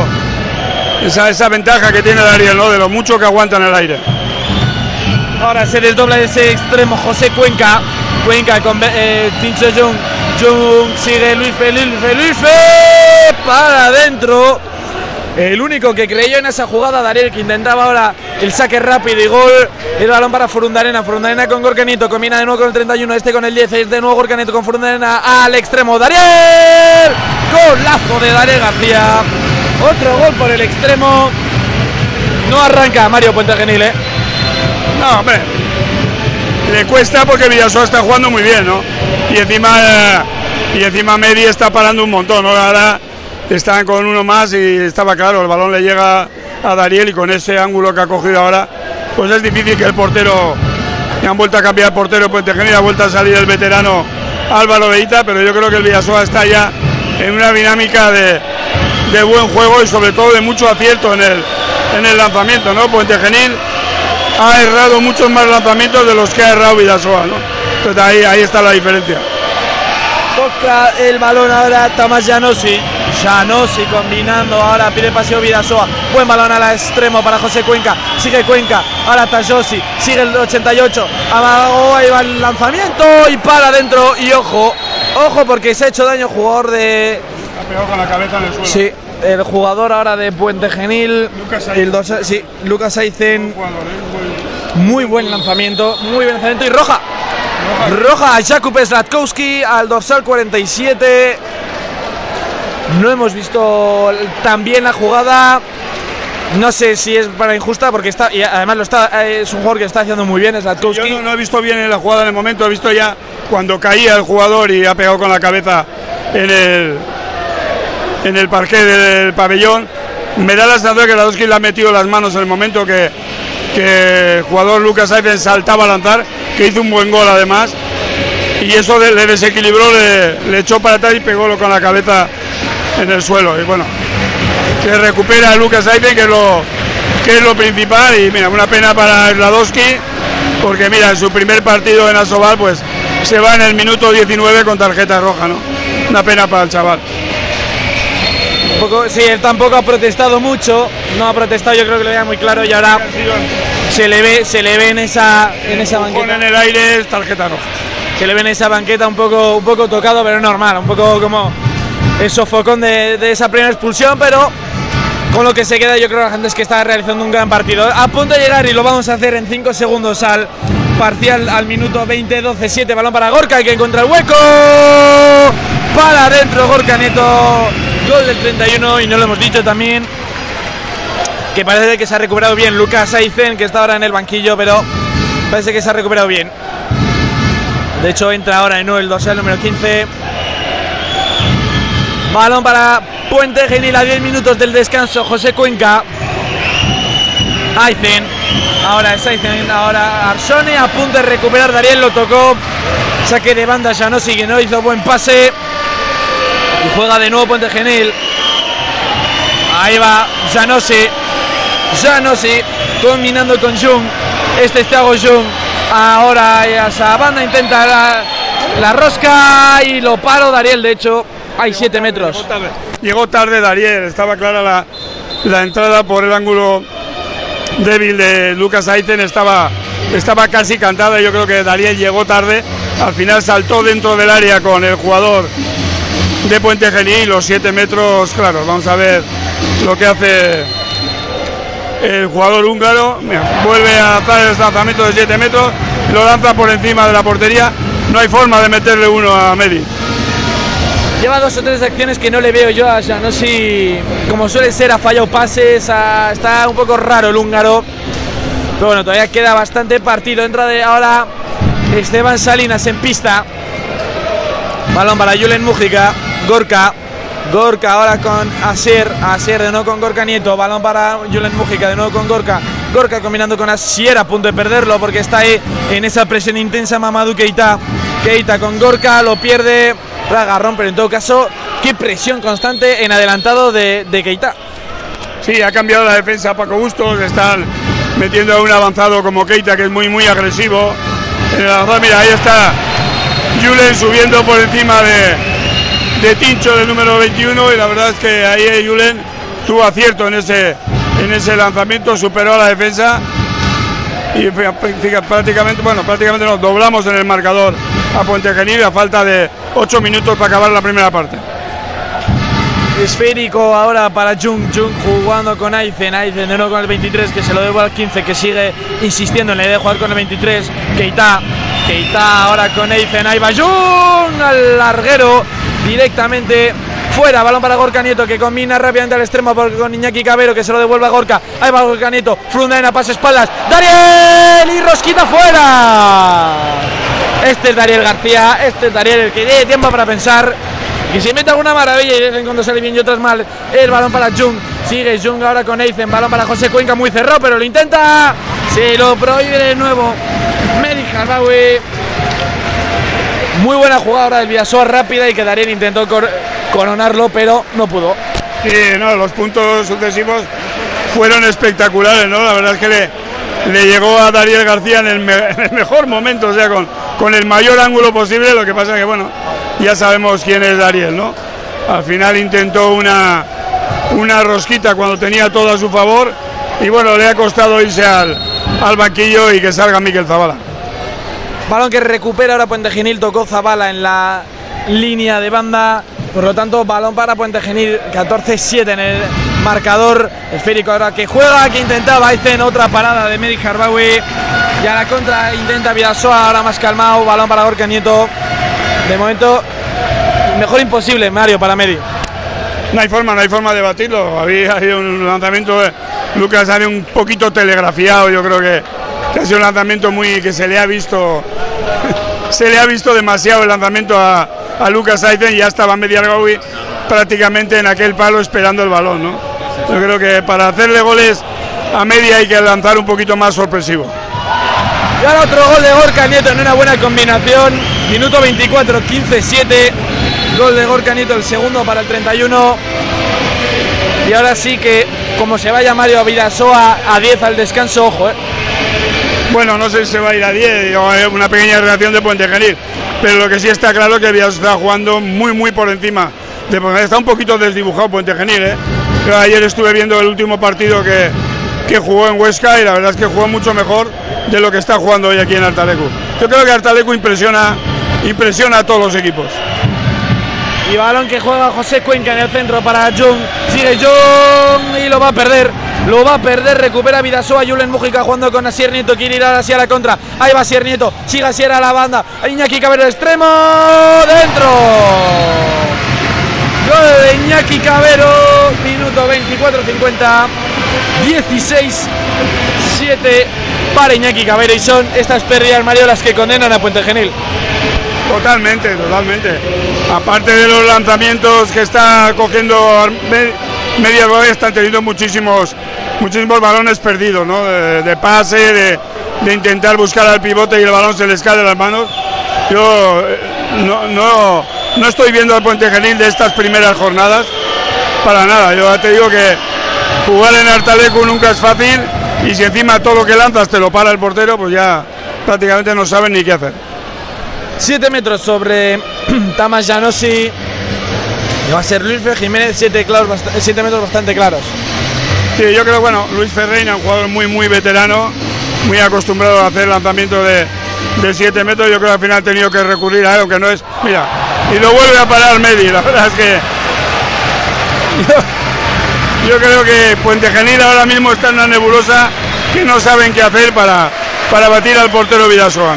esa, esa ventaja que tiene Dariel, ¿no? De lo mucho que aguanta en el aire. Ahora se desdobla ese extremo José Cuenca. Cuenca con eh, Tincho Jung. Jung sigue Luis Felipe. Luis para adentro. El único que creyó en esa jugada, Dariel, que intentaba ahora el saque rápido y gol. El balón para Furundarena. Furundarena con Gorcanito. Combina de nuevo con el 31. Este con el 10. Es de nuevo Gorcanito con Furundarena al extremo. Dariel. Golazo de Dariel García. Otro gol por el extremo. No arranca Mario Puente Genil, ¿eh? No, hombre. Le cuesta porque Villasoa está jugando muy bien, ¿no? Y encima, eh, y encima Medi está parando un montón. Ahora están con uno más y estaba claro, el balón le llega a Dariel y con ese ángulo que ha cogido ahora, pues es difícil que el portero, y han vuelto a cambiar el portero Puente Genil, ha vuelto a salir el veterano Álvaro Beita, pero yo creo que el Villasoa está ya en una dinámica de, de buen juego y sobre todo de mucho acierto en el, en el lanzamiento, ¿no? Puente Genil ha errado muchos más lanzamientos de los que ha errado Vidasoa, ¿no? Entonces ahí, ahí está la diferencia. Toca el balón ahora Tamás Janosi. Janosi combinando ahora, pide paseo Vidasoa. Buen balón al extremo para José Cuenca. Sigue Cuenca, ahora Tayosi. Sigue el 88. Abajo ahí va el lanzamiento y para adentro. Y ojo, ojo porque se ha hecho daño jugador de. Ha pegado con la cabeza en el suelo. Sí, el jugador ahora de Puente Genil. Lucas el dos, sí, Lucas Aizen. Muy buen lanzamiento, muy buen lanzamiento y roja. Roja a Jakub Slatkowski al dorsal 47. No hemos visto tan bien la jugada. No sé si es para injusta porque está y además lo está es un jugador que está haciendo muy bien Slatkowski. Yo no, no he visto bien en la jugada en el momento, he visto ya cuando caía el jugador y ha pegado con la cabeza en el en el parqué del pabellón. Me da la sensación que Slatkowski le ha metido las manos en el momento que, que el jugador Lucas Aizen saltaba a lanzar, que hizo un buen gol además, y eso le, desequilibró, le, echó para atrás y pegó con la cabeza en el suelo. Y bueno, que recupera a Lucas Aizen, que es lo, que es lo principal, y mira, una pena para Sladowski, porque mira, en su primer partido en Asobal, pues se va en el minuto 19 con tarjeta roja, ¿no? Una pena para el chaval. Un poco, sí, él tampoco ha protestado mucho, no ha protestado, yo creo que lo veía muy claro y ahora se le ve, se le ve en esa, en esa banqueta. en el aire tarjeta roja. Se le ve en esa banqueta un poco, un poco tocado, pero normal, un poco como el sofocón de, de esa primera expulsión, pero con lo que se queda yo creo que la gente es que está realizando un gran partido. A punto de llegar y lo vamos a hacer en 5 segundos al parcial al minuto 20, 12, 7, balón para Gorka, que encuentra el hueco. Para adentro Gorka Neto, gol del 31 y no lo hemos dicho también que parece que se ha recuperado bien Lucas Aizen, que está ahora en el banquillo, pero parece que se ha recuperado bien. De hecho, entra ahora en el dorsal número 15. Balón para Puente Genil a 10 minutos del descanso. José Cuenca. Aizen. Ahora es Aizen. Ahora Arsone a punto de recuperar. Dariel lo tocó. Saque de banda Janosi que no hizo buen pase. Y juega de nuevo Puente Genil. Ahí va Janosi. Janosi combinando con Jung. Este es Thiago Jung. Ahora esa banda intenta la, la, rosca y lo paro Dariel. De hecho, hay 7 metros. Llegó tarde. llegó tarde Dariel. Estaba clara la, la, entrada por el ángulo débil de Lucas Aizen. Estaba, estaba casi cantada. Yo creo que Dariel llegó tarde. Al final saltó dentro del área con el jugador de Puente Genil. Los 7 metros, claro. Vamos a ver lo que hace el jugador húngaro, vuelve a hacer el lanzamiento de 7 metros, lo lanza por encima de la portería, no hay forma de meterle uno a Medi. Lleva dos o tres acciones que no le veo yo a si como suele ser, ha fallado pases, está un poco raro el húngaro. Bueno, todavía queda bastante partido. Entra de ahora Esteban Salinas en pista. Balón para Julen Mújica. Gorka. Gorka ahora con Asier. Asier de nuevo con Gorka Nieto. Balón para Julen Mújica. De nuevo con Gorka. Gorka combinando con Asier a punto de perderlo porque está ahí en esa presión intensa Mamadou Keita. Keita con Gorka. Lo pierde Ragarrón, pero en todo caso, qué presión constante en adelantado de, de Keita. Sí, ha cambiado la defensa Paco Bustos, están metiendo a un avanzado como Keita que es muy muy agresivo. mira, ahí está Julen subiendo por encima de, de Tincho del número 21 y la verdad es que ahí Julen tuvo acierto en ese, en ese lanzamiento, superó a la defensa y prácticamente, bueno, prácticamente nos doblamos en el marcador a Puente Genil a falta de 8 minutos para acabar la primera parte. Esférico ahora para Jung, Jung jugando con Aizen, Aizen de nuevo con el 23 que se lo debo al 15 que sigue insistiendo en la idea de jugar con el 23, Keita, Keita ahora con Aizen, ahí va Jung al larguero directamente fuera, balón para Gorka Nieto que combina rápidamente al extremo con Iñaki Cabero que se lo devuelve a Gorka, ahí va Gorka Nieto, Frundaina pasa espaldas, Dariel y Rosquita fuera. Este es Dariel García, este es Dariel el que tiene tiempo para pensar. Y si mete alguna maravilla y de en cuando sale bien y otras mal. El balón para Jung. Sigue Jung ahora con Eizen. Balón para José Cuenca muy cerrado, pero lo intenta. Se lo prohíbe de nuevo. Medi Harbawi. Muy buena jugada del Villasoa rápida y que Dariel intentó coronarlo, pero no pudo. Sí, no, los puntos sucesivos fueron espectaculares, ¿no? La verdad es que le, le llegó a Dariel García en el, mejor momento, o sea, con, con el mayor ángulo posible. Lo que pasa es que, bueno, ya sabemos quién es Dariel, ¿no? Al final intentó una, una rosquita cuando tenía todo a su favor y, bueno, le ha costado irse al, al banquillo y que salga Miquel Zabala. Balón que recupera ahora Puente Genil, tocó Zabala en la línea de banda. Por lo tanto, balón para Puente Genil, 14-7 en el marcador esférico ahora que juega, que intentaba en otra parada de Medi Harbawi. Y a la contra intenta Vidasoa, ahora más calmado, balón para Gorka Nieto. De momento, mejor imposible, Mario, para Medi. No hay forma, no hay forma de batirlo. Había, un lanzamiento, de Lucas sale un poquito telegrafiado, yo creo que, ha sido un lanzamiento muy que se le ha visto, se le ha visto demasiado el lanzamiento a, Lucas Aiden y ya estaba Medi Harbawi prácticamente en aquel palo esperando el balón, ¿no? Yo creo que para hacerle goles a media hay que lanzar un poquito más sorpresivo. Y ahora otro gol de Gorka Nieto en una buena combinación. Minuto 24, 15-7. Gol de Gorka Nieto, el segundo para el 31. Y ahora sí que, como se vaya Mario Vidasoa a 10 al descanso, ojo, eh. Bueno, no sé si se va a ir a 10, una pequeña reacción de Puente Genil. Pero lo que sí está claro es que Vidasoa está jugando muy, muy por encima. De, está un poquito desdibujado Puente Genil, ¿eh? ayer estuve viendo el último partido que, que jugó en Huesca y la verdad es que jugó mucho mejor de lo que está jugando hoy aquí en Artalecu. Yo creo que Artalecu impresiona, impresiona a todos los equipos. Y balón que juega José Cuenca en el centro para Jung. Sigue Jung y lo va a perder. Lo va a perder. Recupera Vidasoa. Julen Mujica jugando con Asier Nieto. Quiere ir hacia la contra. Ahí va Asier Nieto. Sigue Asier a la banda. Iñaki Cabero extremo. Dentro. Gol de Iñaki Cabero, minuto 24-50, 16-7 para Iñaki Cabero y son estas pérdidas Mario las que condenan a Puente Genil. Totalmente, totalmente. Aparte de los lanzamientos que está cogiendo Media Roy, están teniendo muchísimos, muchísimos balones perdidos, ¿no? De, pase, de, intentar buscar al pivote y el balón se les cae de las manos. Yo eh, no, no, no estoy viendo al Puente Genil de estas primeras jornadas para nada. Yo te digo que jugar en Artalecu nunca es fácil y si encima todo lo que lanzas te lo para el portero, pues ya prácticamente no saben ni qué hacer. 7 metros sobre Tamas Janosi. Va a ser Luis Jiménez, 7 metros bastante claros. Sí, yo creo, bueno, Luis Ferreira, un jugador muy, muy veterano, muy acostumbrado a hacer lanzamiento de, de 7 metros, yo creo que al final ha tenido que recurrir a él, aunque no es. Mira, y lo vuelve a parar Medi, la verdad es que. yo creo que Puente Genil ahora mismo está en una nebulosa que no saben qué hacer para, para batir al portero Vidasoa.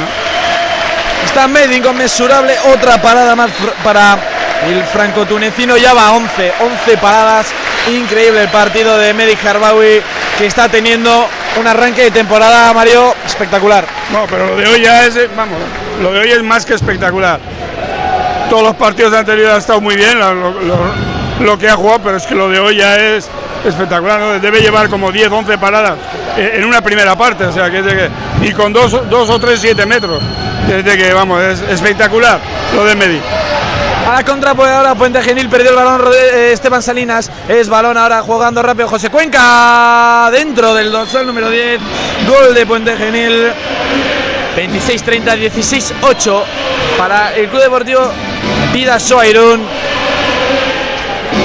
Está medio inconmensurable, otra parada más para el franco-tunecino, ya va 11, 11 paradas, increíble el partido de Medi Harbawi que está teniendo un arranque de temporada, Mario, espectacular. No, pero lo de hoy ya es, vamos, lo de hoy es más que espectacular. Todos los partidos anteriores han estado muy bien, lo, que ha jugado, pero es que lo de hoy ya es espectacular, debe llevar como 10, 11 paradas en una primera parte, o sea, que, que y con dos, dos o tres, siete metros, desde que, vamos, es espectacular lo de Medi. A la contra, pues ahora Puente Genil perdió el balón eh, Esteban Salinas. Es balón ahora jugando rápido José Cuenca dentro del dorsal número 10. Gol de Puente Genil. 26-30, 16-8 para el Club Deportivo Vida Soairún.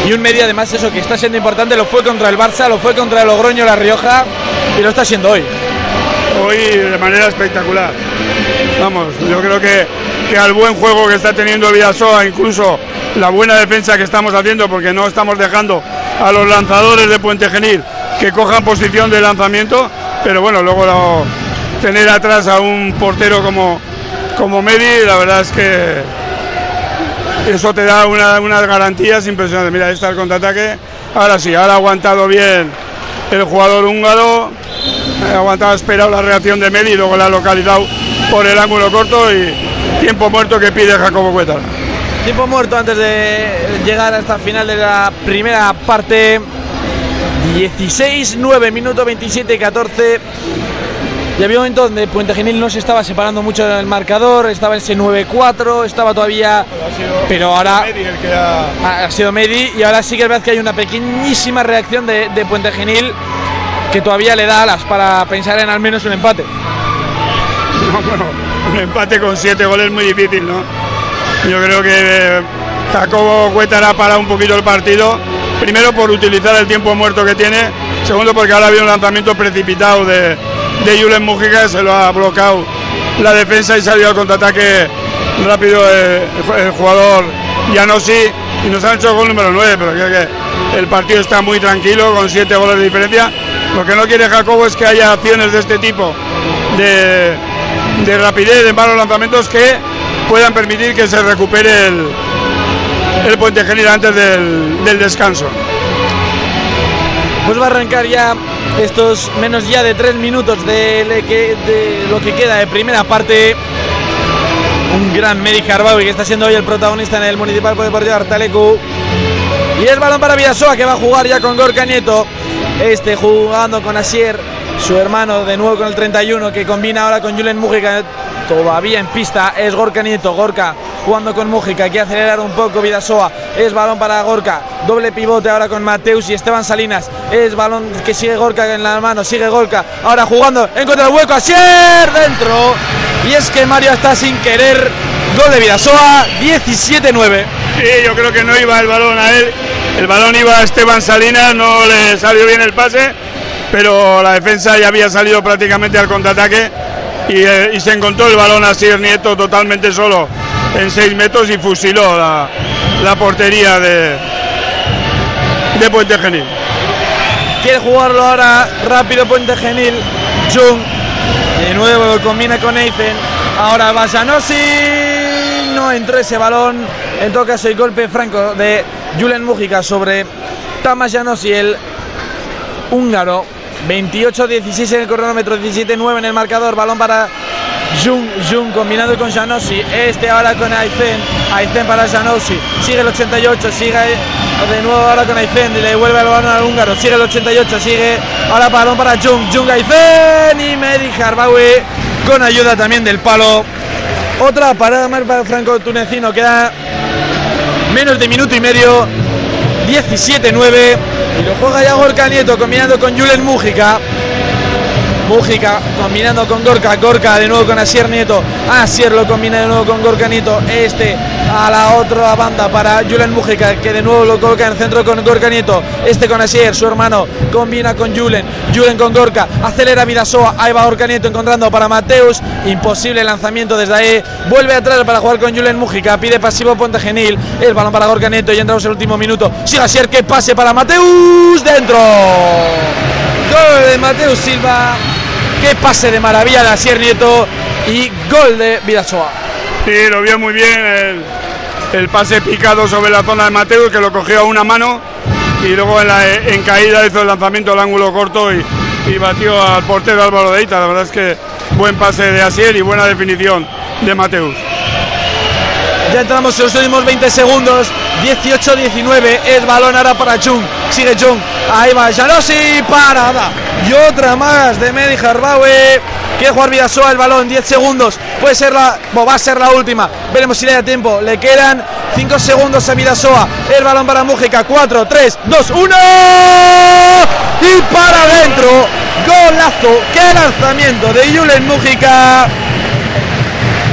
Y un medio además eso que está siendo importante, lo fue contra el Barça, lo fue contra el Logroño La Rioja y lo está siendo hoy. Hoy de manera espectacular. Vamos, yo creo que que al buen juego que está teniendo Vidasoa, incluso la buena defensa que estamos haciendo, porque no estamos dejando a los lanzadores de Puente Genil que cojan posición de lanzamiento, pero bueno, luego tener atrás a un portero como, como Medi, la verdad es que eso te da unas garantías impresionantes. Mira, ahí está el contraataque. Ahora sí, ahora ha aguantado bien el jugador húngaro, ha aguantado, ha esperado la reacción de Medi, luego la ha localizado por el ángulo corto y, tiempo muerto que pide Jacobo Cuetar. Tiempo muerto antes de llegar hasta el final de la primera parte. 16, 9 minutos, 27, 14. Y había un momento donde Puente Genil no se estaba separando mucho en el marcador, estaba ese 9-4, estaba todavía. Pero ahora. ha... sido Medi y ahora sí que es verdad que hay una pequeñísima reacción de, de Puente Genil que todavía le da alas para pensar en al menos un empate. un empate con siete goles muy difícil, ¿no? Yo creo que Jacobo Cuétara ha parado un poquito el partido, primero por utilizar el tiempo muerto que tiene, segundo porque ahora había un lanzamiento precipitado de, de Julen Mujica, se lo ha bloqueado la defensa y salió al contraataque rápido el, el jugador Yanosi y nos han hecho gol número 9, pero creo que el partido está muy tranquilo con siete goles de diferencia. Lo que no quiere Jacobo es que haya acciones de este tipo de, de rapidez en varios lanzamientos que puedan permitir que se recupere el, el puente general antes del, descanso. Pues va a arrancar ya estos menos ya de tres minutos de, lo que queda de primera parte. Un gran Medi Harbaui que está siendo hoy el protagonista en el Municipal Deportivo Artalecu. Y es balón para Villasoa que va a jugar ya con Gorka Nieto. Este jugando con Asier su hermano de nuevo con el 31 que combina ahora con Julen Mujica todavía en pista es Gorka Nieto. Gorka jugando con Mujica que acelerar un poco Vidasoa. Es balón para Gorka. Doble pivote ahora con Mateus y Esteban Salinas. Es balón que sigue Gorka en la mano sigue Gorka. Ahora jugando en contra del hueco Asier dentro. Y es que Mario está sin querer. Gol de Vidasoa 17-9 sí, yo creo que no iba el balón a él. El balón iba a Esteban Salinas no le salió bien el pase pero la defensa ya había salido prácticamente al contraataque eh, y, se encontró el balón a Sier Nieto totalmente solo en 6 metros y fusiló la, portería de, de Puente Genil. Quiere jugarlo ahora rápido Puente Genil. Jung de nuevo combina con Eifen. Ahora Basanosi. No entró ese balón. En todo caso, el golpe franco de Julen Mujica sobre Tamas y el húngaro 28-16 en el cronómetro, 17-9 en el marcador. Balón para Jung, Jung combinando con Janosi. Este ahora con Aizen. Aizen para Janosi. Sigue el 88, sigue de nuevo ahora con Aizen. Le devuelve el balón al húngaro. Sigue el 88, sigue ahora balón para Jung. Jung Aizen y Medi Harbawi con ayuda también del palo. Otra parada más para Franco Tunecino. Queda menos de minuto y medio. 17-9. Y lo juega ya Gorka Nieto combinando con Julen Mújica. Mújica combinando con Gorka, Gorka de nuevo con Asier Nieto, Asier lo combina de nuevo con Gorka Nieto, este a la otra banda para Julen Mújica que de nuevo lo coloca en centro con Gorka Nieto, este con Asier, su hermano, combina con Julen, Julen con Gorka, acelera Vidasoa, ahí va Gorka Nieto encontrando para Mateus, imposible lanzamiento desde ahí, vuelve atrás para jugar con Julen Mújica, pide pasivo Ponte Genil, el balón para Gorka Nieto y entramos en el último minuto, sigue Asier que pase para Mateus, dentro. Gol de Mateus Silva, que pase de maravilla de Asier Nieto y gol de Vidasoa. Sí, lo vio muy bien el, el pase picado sobre la zona de Mateus que lo cogió a una mano y luego en, la, en caída hizo el lanzamiento al ángulo corto y, y batió al portero Álvaro Deita. La verdad es que buen pase de Asier y buena definición de Mateus. Ya entramos en los últimos 20 segundos. 18-19. Es balón ahora para Chung. Sigue Chung. Ahí va Janosi. Parada. Y otra más de Medi Harbaue. Quiere jugar Vidasoa el balón. 10 segundos. Puede ser la. o va a ser la última. Veremos si le da tiempo. Le quedan 5 segundos a Vidasoa. El balón para Mújica. 4, 3, 2, 1. Y para adentro. Golazo. Qué lanzamiento de Julen Mújica.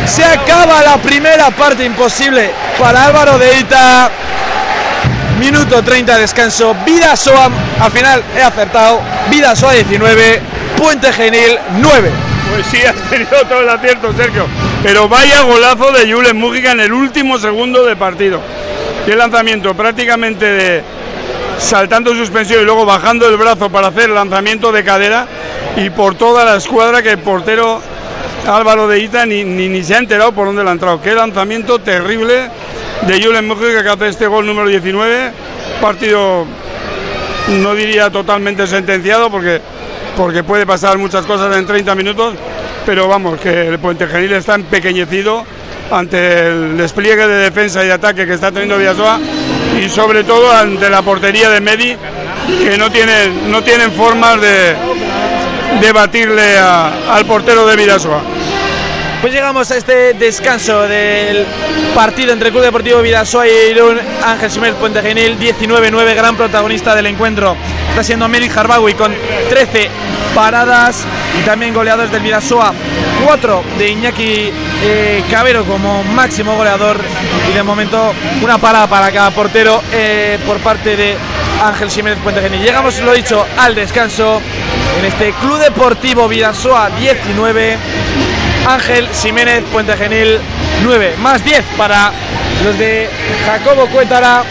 Se acaba la primera parte imposible para Álvaro de Ita. Minuto 30 de descanso. Vidasoa, al final he acertado. Vidasoa 19, Puente Genil 9. Pues sí, has tenido todo el acierto, Sergio. Pero vaya golazo de Julen Mújica en el último segundo de partido. Qué lanzamiento, prácticamente de saltando suspensión y luego bajando el brazo para hacer lanzamiento de cadera y por toda la escuadra que el portero Álvaro de Ita ni, ni, ni, se ha enterado por dónde le ha entrado. Qué lanzamiento terrible de Julen Mújica que hace este gol número 19. Partido, no diría totalmente sentenciado porque, porque puede pasar muchas cosas en 30 minutos, pero vamos, que el Puente Genil está empequeñecido ante el despliegue de defensa y de ataque que está teniendo Villasoa y sobre todo ante la portería de Medi que no tienen, no tienen formas de, de batirle al portero de Vidasoa. Pues llegamos a este descanso del partido entre Club Deportivo Vidasoa y Irún. Ángel Siménez Puente Genil, 19-9, gran protagonista del encuentro. Está siendo Meli Harbawi con 13 paradas y también goleadores del Vidasoa. 4 de Iñaki eh, Cabero como máximo goleador y de momento una parada para cada portero eh, por parte de Ángel Jiménez Puente Genil. Llegamos, lo dicho, al descanso en este Club Deportivo Vidasoa 19, Ángel Jiménez Puente Genil 9, más 10 para los de Jacobo Cuétara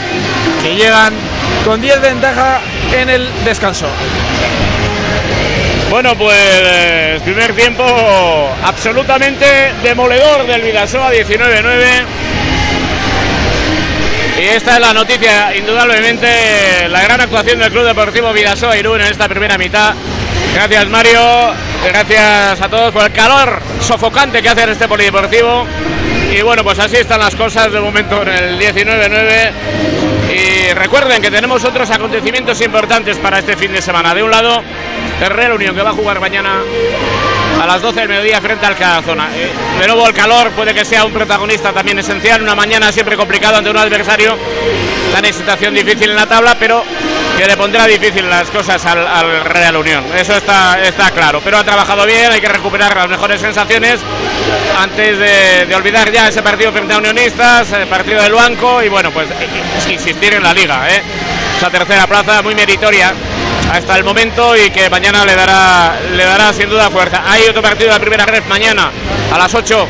que llegan con 10 de ventaja en el descanso. Bueno, pues primer tiempo absolutamente demoledor del Vidasoa 19-9. Y esta es la noticia, indudablemente, la gran actuación del Club Deportivo Vidasoa Irún en esta primera mitad. Gracias Mario, gracias a todos por el calor sofocante que hace en este polideportivo. Y bueno, pues así están las cosas de momento en el 19-9. Y recuerden que tenemos otros acontecimientos importantes para este fin de semana. De un lado, Real Unión que va a jugar mañana a las 12 del mediodía frente al Cazona. De nuevo el calor puede que sea un protagonista también esencial, una mañana siempre complicada ante un adversario tan en situación difícil en la tabla, pero que le pondrá difícil las cosas al, al, Real Unión. Eso está, está claro. Pero ha trabajado bien, hay que recuperar las mejores sensaciones antes de, olvidar ya ese partido frente a Unionistas, el partido del Banco y bueno, pues insistir en la liga. ¿eh? Esa tercera plaza muy meritoria hasta el momento y que mañana le dará le dará sin duda fuerza. Hay otro partido de primera red mañana a las 8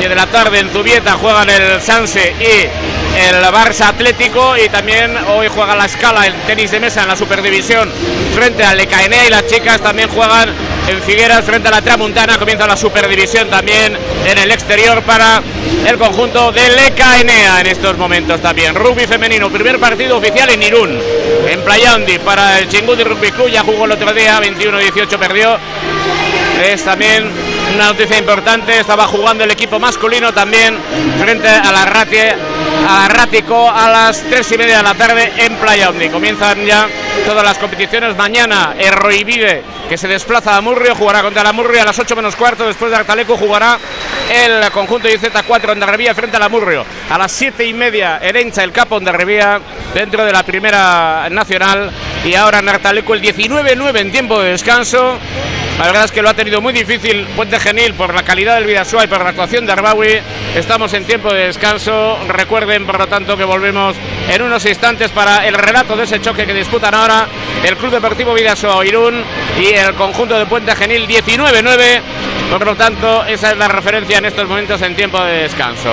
de la tarde en Zubieta. Juegan el Sanse y el Barça Atlético y también hoy juega la escala en tenis de mesa en la Superdivisión frente al Lecaenea y las chicas también juegan en Figueras frente a la Tramuntana. Comienza la Superdivisión también en el exterior para el conjunto de Lecaenea en estos momentos también. Rugby femenino primer partido oficial en Irún en Playandi para el Chingundi Rugby Club ya jugó el otro día 21-18 perdió es también una noticia importante estaba jugando el equipo masculino también frente a la Ratie a Rático a las 3 y media de la tarde en Playa Omni. Comienzan ya todas las competiciones. Mañana Erroivide, que se desplaza a Murrio, jugará contra la Murrio a las 8 menos cuarto. Después de Artaleco jugará el conjunto IZ4 en Darrevía frente a la Murrio. A las 7 y media Erencha, el capo en Darrevía dentro de la primera nacional. Y ahora en Artaleco el 19-9 en tiempo de descanso. La verdad es que lo ha tenido muy difícil Puente Genil por la calidad del Vidasoa y por la actuación de Arbawi. Estamos en tiempo de descanso. Recuerden, por lo tanto, que volvemos en unos instantes para el relato de ese choque que disputan ahora el Club Deportivo Vidasoa Irún y el conjunto de Puente Genil 19-9. Por lo tanto, esa es la referencia en estos momentos en tiempo de descanso.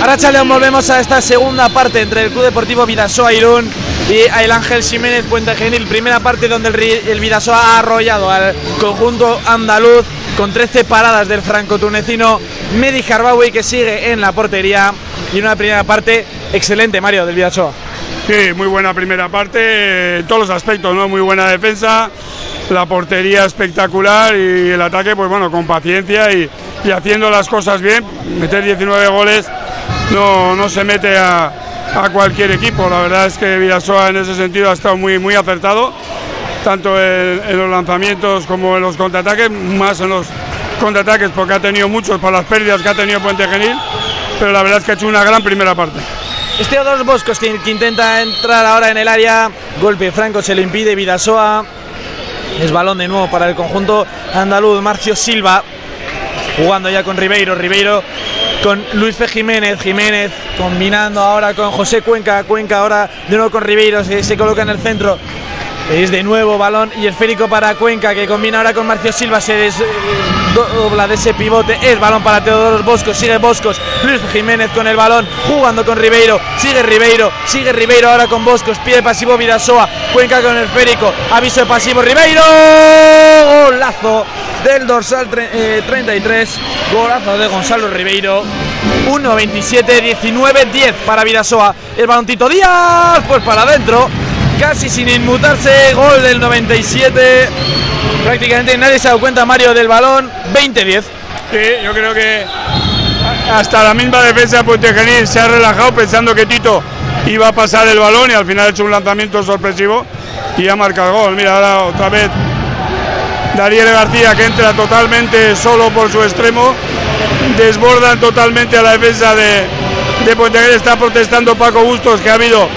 Ahora León volvemos a esta segunda parte entre el Club Deportivo Vidasoa Irún y el Ángel Jiménez Puente Genil. Primera parte donde el, el Vidasoa ha arrollado al conjunto andaluz con 13 paradas del franco-tunecino Medi Harbawi que sigue en la portería y una primera parte excelente, Mario, del Vidasoa. Sí, muy buena primera parte, en todos los aspectos, ¿no? Muy buena defensa, la portería espectacular y el ataque, pues bueno, con paciencia y, y haciendo las cosas bien. Meter 19 goles no, no se mete a, a, cualquier equipo. La verdad es que Vidasoa en ese sentido ha estado muy, muy acertado, tanto en, los lanzamientos como en los contraataques, más en los contraataques porque ha tenido muchos por las pérdidas que ha tenido Puente Genil, pero la verdad es que ha hecho una gran primera parte. Este dos Boscos que, intenta entrar ahora en el área, golpe franco se le impide Vidasoa. Es balón de nuevo para el conjunto andaluz, Marcio Silva, jugando ya con Ribeiro, Ribeiro con Luis Fe Jiménez, Jiménez combinando ahora con José Cuenca, Cuenca ahora de nuevo con Ribeiro, se, coloca en el centro, es de nuevo balón y esférico para Cuenca que combina ahora con Marcio Silva, se des, dobla de ese pivote, es balón para Teodoros Boscos, sigue Boscos, Luis Jiménez con el balón, jugando con Ribeiro, sigue Ribeiro, sigue Ribeiro ahora con Boscos, pie pasivo Vidasoa, Cuenca con el esférico, aviso de pasivo Ribeiro, golazo del dorsal eh, 33, golazo de Gonzalo Ribeiro, 1-27, 19-10 para Vidasoa, el baloncito Díaz, pues para adentro, casi sin inmutarse, gol del 97. Prácticamente nadie se ha dado cuenta, Mario, del balón. 20-10. Sí, yo creo que hasta la misma defensa de Puente se ha relajado pensando que Tito iba a pasar el balón y al final ha hecho un lanzamiento sorpresivo y ha marcado el gol. Mira, ahora otra vez Dariel García que entra totalmente solo por su extremo. Desbordan totalmente a la defensa de, de. Está protestando Paco Bustos que ha habido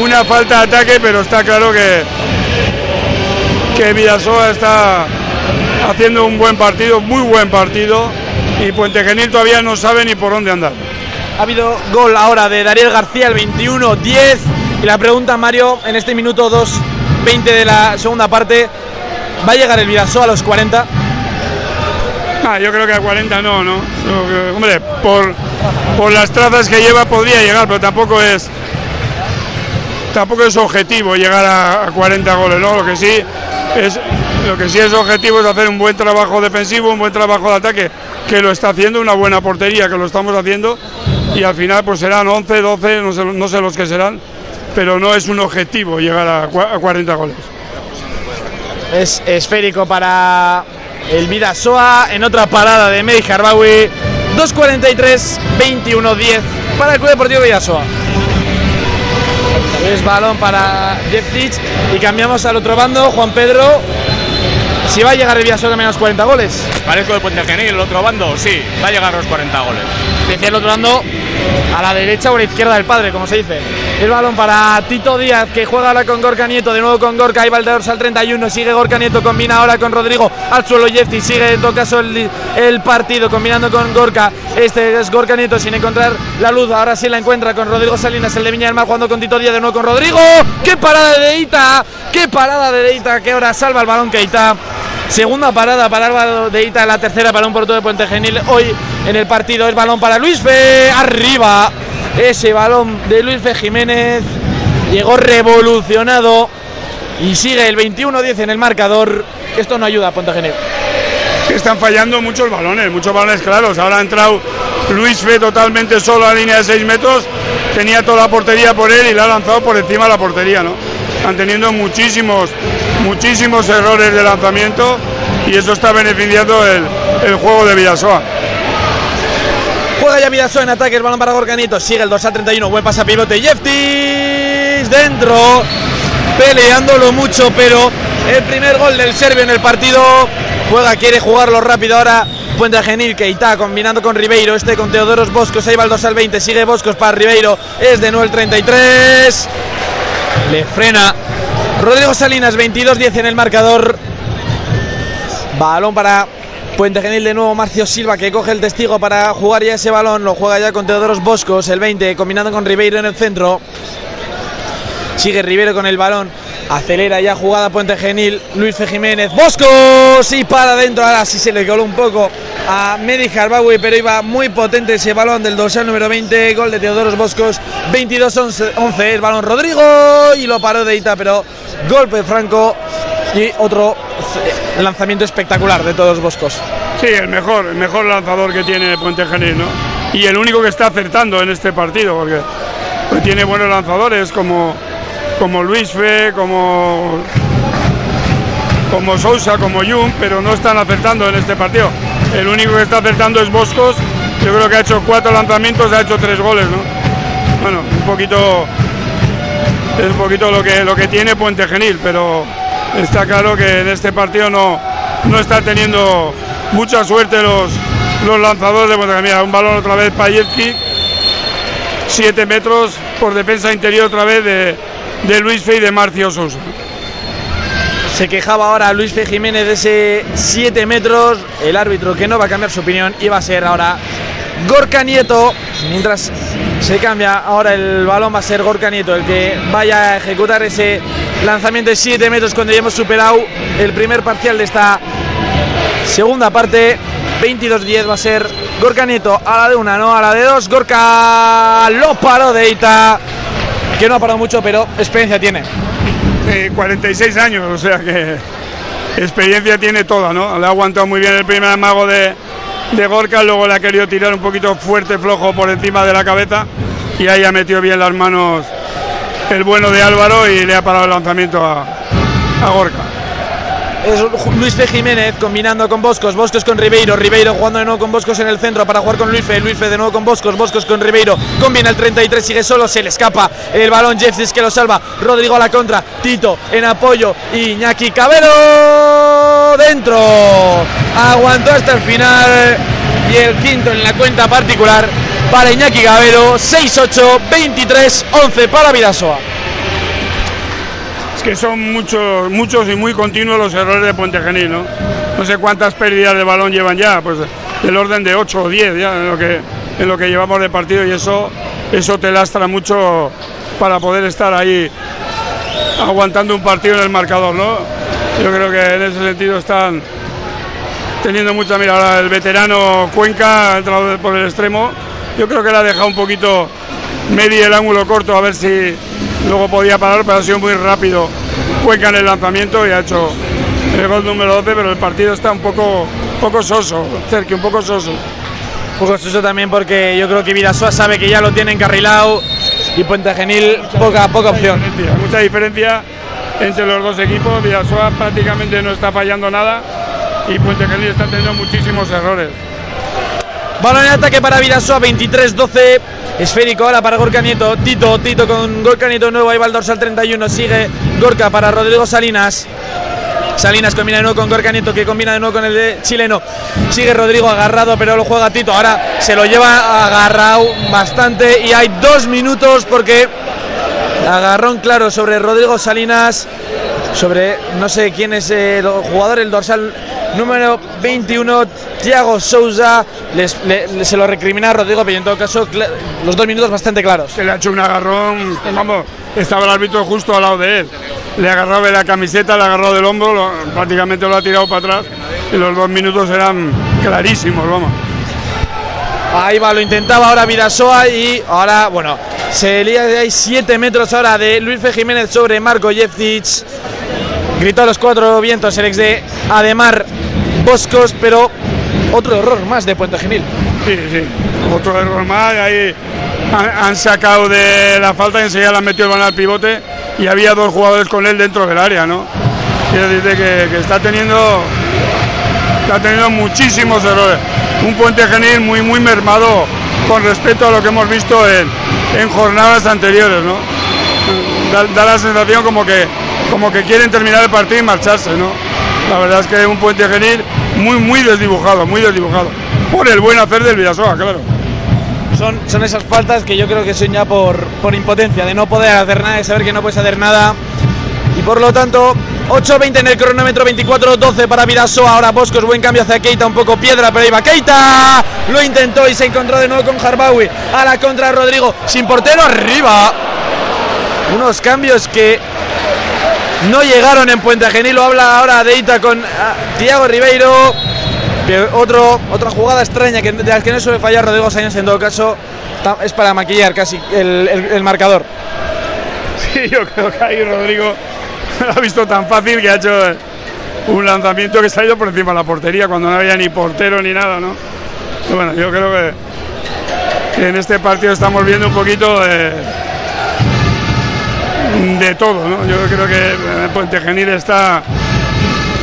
una falta de ataque, pero está claro que, que Vidasoa está haciendo un buen partido, muy buen partido, y Puente Genil todavía no sabe ni por dónde andar. Ha habido gol ahora de Dariel García, el 21-10, y la pregunta, Mario, en este minuto 2-20 de la segunda parte, ¿va a llegar el Vidasoa a los 40? Ah, yo creo que a 40 no, ¿no? Hombre, por, por las trazas que lleva podría llegar, pero tampoco es tampoco es objetivo llegar a, a 40 goles, ¿no? Lo que sí es lo que sí es objetivo es hacer un buen trabajo defensivo, un buen trabajo de ataque, que lo está haciendo, una buena portería, que lo estamos haciendo, y al final pues serán 11, 12, no sé, no sé los que serán, pero no es un objetivo llegar a, a 40 goles. Es esférico para el Vidasoa en otra parada de Medi Harbawi. 2.43, 21-10 para el Club Deportivo Vidasoa. Es balón para Jeff Tich y cambiamos al otro bando, Juan Pedro. Si va a llegar el Vidasoa también a los 40 goles. Parezco de Puente Genil, el otro bando, sí, va a llegar los 40 goles. Decía el otro bando a la derecha o a la izquierda del padre, como se dice. El balón para Tito Díaz, que juega ahora con Gorka Nieto, de nuevo con Gorka, ahí va el dorsal 31, sigue Gorka Nieto, combina ahora con Rodrigo al suelo Jefti, sigue en todo caso el, el, partido, combinando con Gorka, este es Gorka Nieto sin encontrar la luz, ahora sí la encuentra con Rodrigo Salinas, el de Viña del Mar, jugando con Tito Díaz, de nuevo con Rodrigo, qué parada de Deita, qué parada de Deita, que ahora salva el balón Keita. Segunda parada para Álvaro de Ita, la tercera para un porto de Puente Genil. Hoy en el partido es balón para Luis Fe. Arriba ese balón de Luis Fe Jiménez. Llegó revolucionado y sigue el 21-10 en el marcador. Esto no ayuda a Puente Genil. Están fallando muchos balones, muchos balones claros. Ahora ha entrado Luis Fe totalmente solo a línea de 6 metros. Tenía toda la portería por él y la ha lanzado por encima de la portería, ¿no? Están teniendo muchísimos, muchísimos errores de lanzamiento y eso está beneficiando el, el juego de Vidasoa. Juega ya Vidasoa en ataque, el balón para Gorganito, sigue el 2 a 31, buen pasapivote, Jeftis dentro, peleándolo mucho, pero el primer gol del serbio en el partido, juega, quiere jugarlo rápido ahora, Puente Genil, Keita combinando con Ribeiro, este con Teodoros Boscos, ahí va el 2 al 20, sigue Boscos para Ribeiro, es de nuevo el 33, le frena Rodrigo Salinas, 22-10 en el marcador. Balón para Puente Genil de nuevo, Marcio Silva que coge el testigo para jugar ya ese balón. Lo juega ya con Teodoros Boscos, el 20, combinando con Ribeiro en el centro. Sigue Ribeiro con el balón. Acelera ya jugada Puente Genil. Luis Fe Jiménez. Boscos y para adentro. Ahora sí se le coló un poco a Medi Harbawi, pero iba muy potente ese balón del dorsal número 20, gol de Teodoros Boscos, 22-11, el balón Rodrigo y lo paró de Ita, pero golpe franco y otro lanzamiento espectacular de todos Boscos. Sí, el mejor, el mejor lanzador que tiene Puente Genil, ¿no? Y el único que está acertando en este partido, porque tiene buenos lanzadores como, como Luis Fe, como, como Sousa, como Jung, pero no están acertando en este partido. El único que está acertando es Boscos, yo creo que ha hecho cuatro lanzamientos, ha hecho tres goles, ¿no? Bueno, un poquito es un poquito lo que, lo que tiene Puente Genil, pero está claro que en este partido no, no está teniendo mucha suerte los, los lanzadores de Puente Genil. Un balón otra vez Payetki, 7 metros por defensa interior otra vez de, de Luis Fe y de Marcio Sousa. Se quejaba ahora Luis Fe Jiménez de ese 7 metros. El árbitro que no va a cambiar su opinión iba a ser ahora Gorka Nieto. Mientras se cambia ahora el balón, va a ser Gorka Nieto el que vaya a ejecutar ese lanzamiento de 7 metros cuando ya hemos superado el primer parcial de esta segunda parte. 22-10 va a ser Gorka Nieto a la de una, no a la de dos. Gorka lo paró de Ita, que no ha parado mucho, pero experiencia tiene. Eh, 46 años, o sea que experiencia tiene toda, ¿no? Le ha aguantado muy bien el primer amago de, de Gorka, luego le ha querido tirar un poquito fuerte, flojo por encima de la cabeza y ahí ha metido bien las manos el bueno de Álvaro y le ha parado el lanzamiento a, a Gorka. Luis Fe Jiménez combinando con Boscos, Boscos con Ribeiro, Ribeiro jugando de nuevo con Boscos en el centro para jugar con Luis Fe, Luis Fe de nuevo con Boscos, Boscos con Ribeiro, combina el 33, sigue solo, se le escapa el balón, Jeffries que lo salva, Rodrigo a la contra, Tito en apoyo, Iñaki Cabero dentro, aguantó hasta el final y el quinto en la cuenta particular para Iñaki Cabero, 6-8, 23-11 para Vidasoa. Es que son muchos, muchos y muy continuos los errores de Puente Genil, ¿no? No sé cuántas pérdidas de balón llevan ya, pues del orden de 8 o 10 ya en lo que, en lo que llevamos de partido y eso, eso te lastra mucho para poder estar ahí aguantando un partido en el marcador, ¿no? Yo creo que en ese sentido están teniendo mucha mirada. El veterano Cuenca ha entrado por el extremo. Yo creo que le ha dejado un poquito medio el ángulo corto a ver si luego podía parar, pero ha sido muy rápido Cuenca en el lanzamiento y ha hecho el gol número 12, pero el partido está un poco, poco soso, cerca, un poco soso. Un poco soso también porque yo creo que Vidasoa sabe que ya lo tiene encarrilado y Puente Genil poca, poca opción. Diferencia, mucha diferencia entre los dos equipos. Vidasoa prácticamente no está fallando nada y Puente Genil está teniendo muchísimos errores. Balón en ataque para Vidasoa, 23-12. Esférico ahora para Gorka Nieto. Tito, Tito con Gorka Nieto nuevo. Ahí va el dorsal 31. Sigue Gorka para Rodrigo Salinas. Salinas combina de nuevo con Gorka Nieto, que combina de nuevo con el de chileno. Sigue Rodrigo agarrado, pero lo juega Tito. Ahora se lo lleva agarrado bastante. Y hay dos minutos porque agarrón claro sobre Rodrigo Salinas. Sobre no sé quién es el jugador, el dorsal número 21, Thiago Souza. Les, le- se lo recrimina a Rodrigo, pero en todo caso, los dos minutos bastante claros. Se le ha hecho un agarrón, vamos, estaba el árbitro justo al lado de él. Le agarraba de la camiseta, le agarró del hombro, lo- prácticamente lo ha tirado para atrás y los dos minutos eran clarísimos, vamos. Ahí va, lo intentaba ahora Vidasoa y ahora, bueno, se lía de ahí 7 metros ahora de Luis Fe Jiménez sobre Marco Jeftic. Gritó a los cuatro vientos el ex de Ademar Boscos, pero otro error más de Puente Genil. Sí, sí, otro error más, ahí han, sacado de la falta y enseguida le han metido el balón al pivote y había dos jugadores con él dentro del área, ¿no? Quiero decirte que, que está teniendo está teniendo muchísimos errores. Un puente genil muy muy mermado con respecto a lo que hemos visto en, en jornadas anteriores, ¿no? Da, da la sensación como que como que quieren terminar el partido y marcharse, ¿no? La verdad es que un puente genil muy muy desdibujado, muy desdibujado. Por el buen hacer del Vidasoa, claro. Son, son esas faltas que yo creo que son ya por, por impotencia, de no poder hacer nada, de saber que no puedes hacer nada. Y por lo tanto, 8-20 en el cronómetro, 24-12 para Vidasoa. Ahora Boscos, buen cambio hacia Keita, un poco piedra, pero ahí va Keita. Lo intentó y se encontró de nuevo con Harbawi. A la contra Rodrigo, sin portero arriba. Unos cambios que no llegaron en Puente Genil. Lo habla ahora Deita con ah, Tiago Ribeiro. otro, otra jugada extraña que, de las que no suele fallar Rodrigo Sánchez en todo caso es para maquillar casi el, marcador. Sí, yo creo que ahí Rodrigo lo ha visto tan fácil que ha hecho un lanzamiento que se ha ido por encima de la portería cuando no había ni portero ni nada, ¿no? Bueno, yo creo que, en este partido estamos viendo un poquito de, de todo, ¿no? Yo creo que Puente Genil está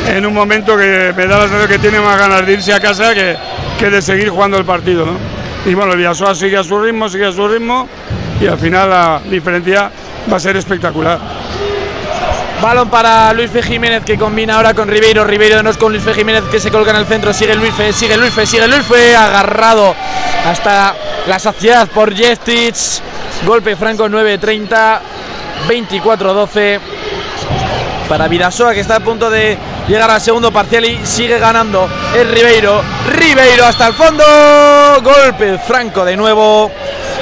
en un momento que me da la sensación que tiene más ganas de irse a casa que, que de seguir jugando el partido, ¿no? Y bueno, el Villasoa sigue a su ritmo, sigue a su ritmo y al final la diferencia va a ser espectacular. Balón para Luis Jiménez que combina ahora con Ribeiro. Ribeiro no es con Luis Fe Jiménez que se coloca en el centro. Sigue Luis Fe, sigue Luis Fe, sigue Luis Fe. Agarrado hasta la saciedad por Jestich. Golpe franco 9-30, 24-12 para Vidasoa que está a punto de llegar al segundo parcial y sigue ganando el Ribeiro. Ribeiro hasta el fondo. Golpe franco de nuevo.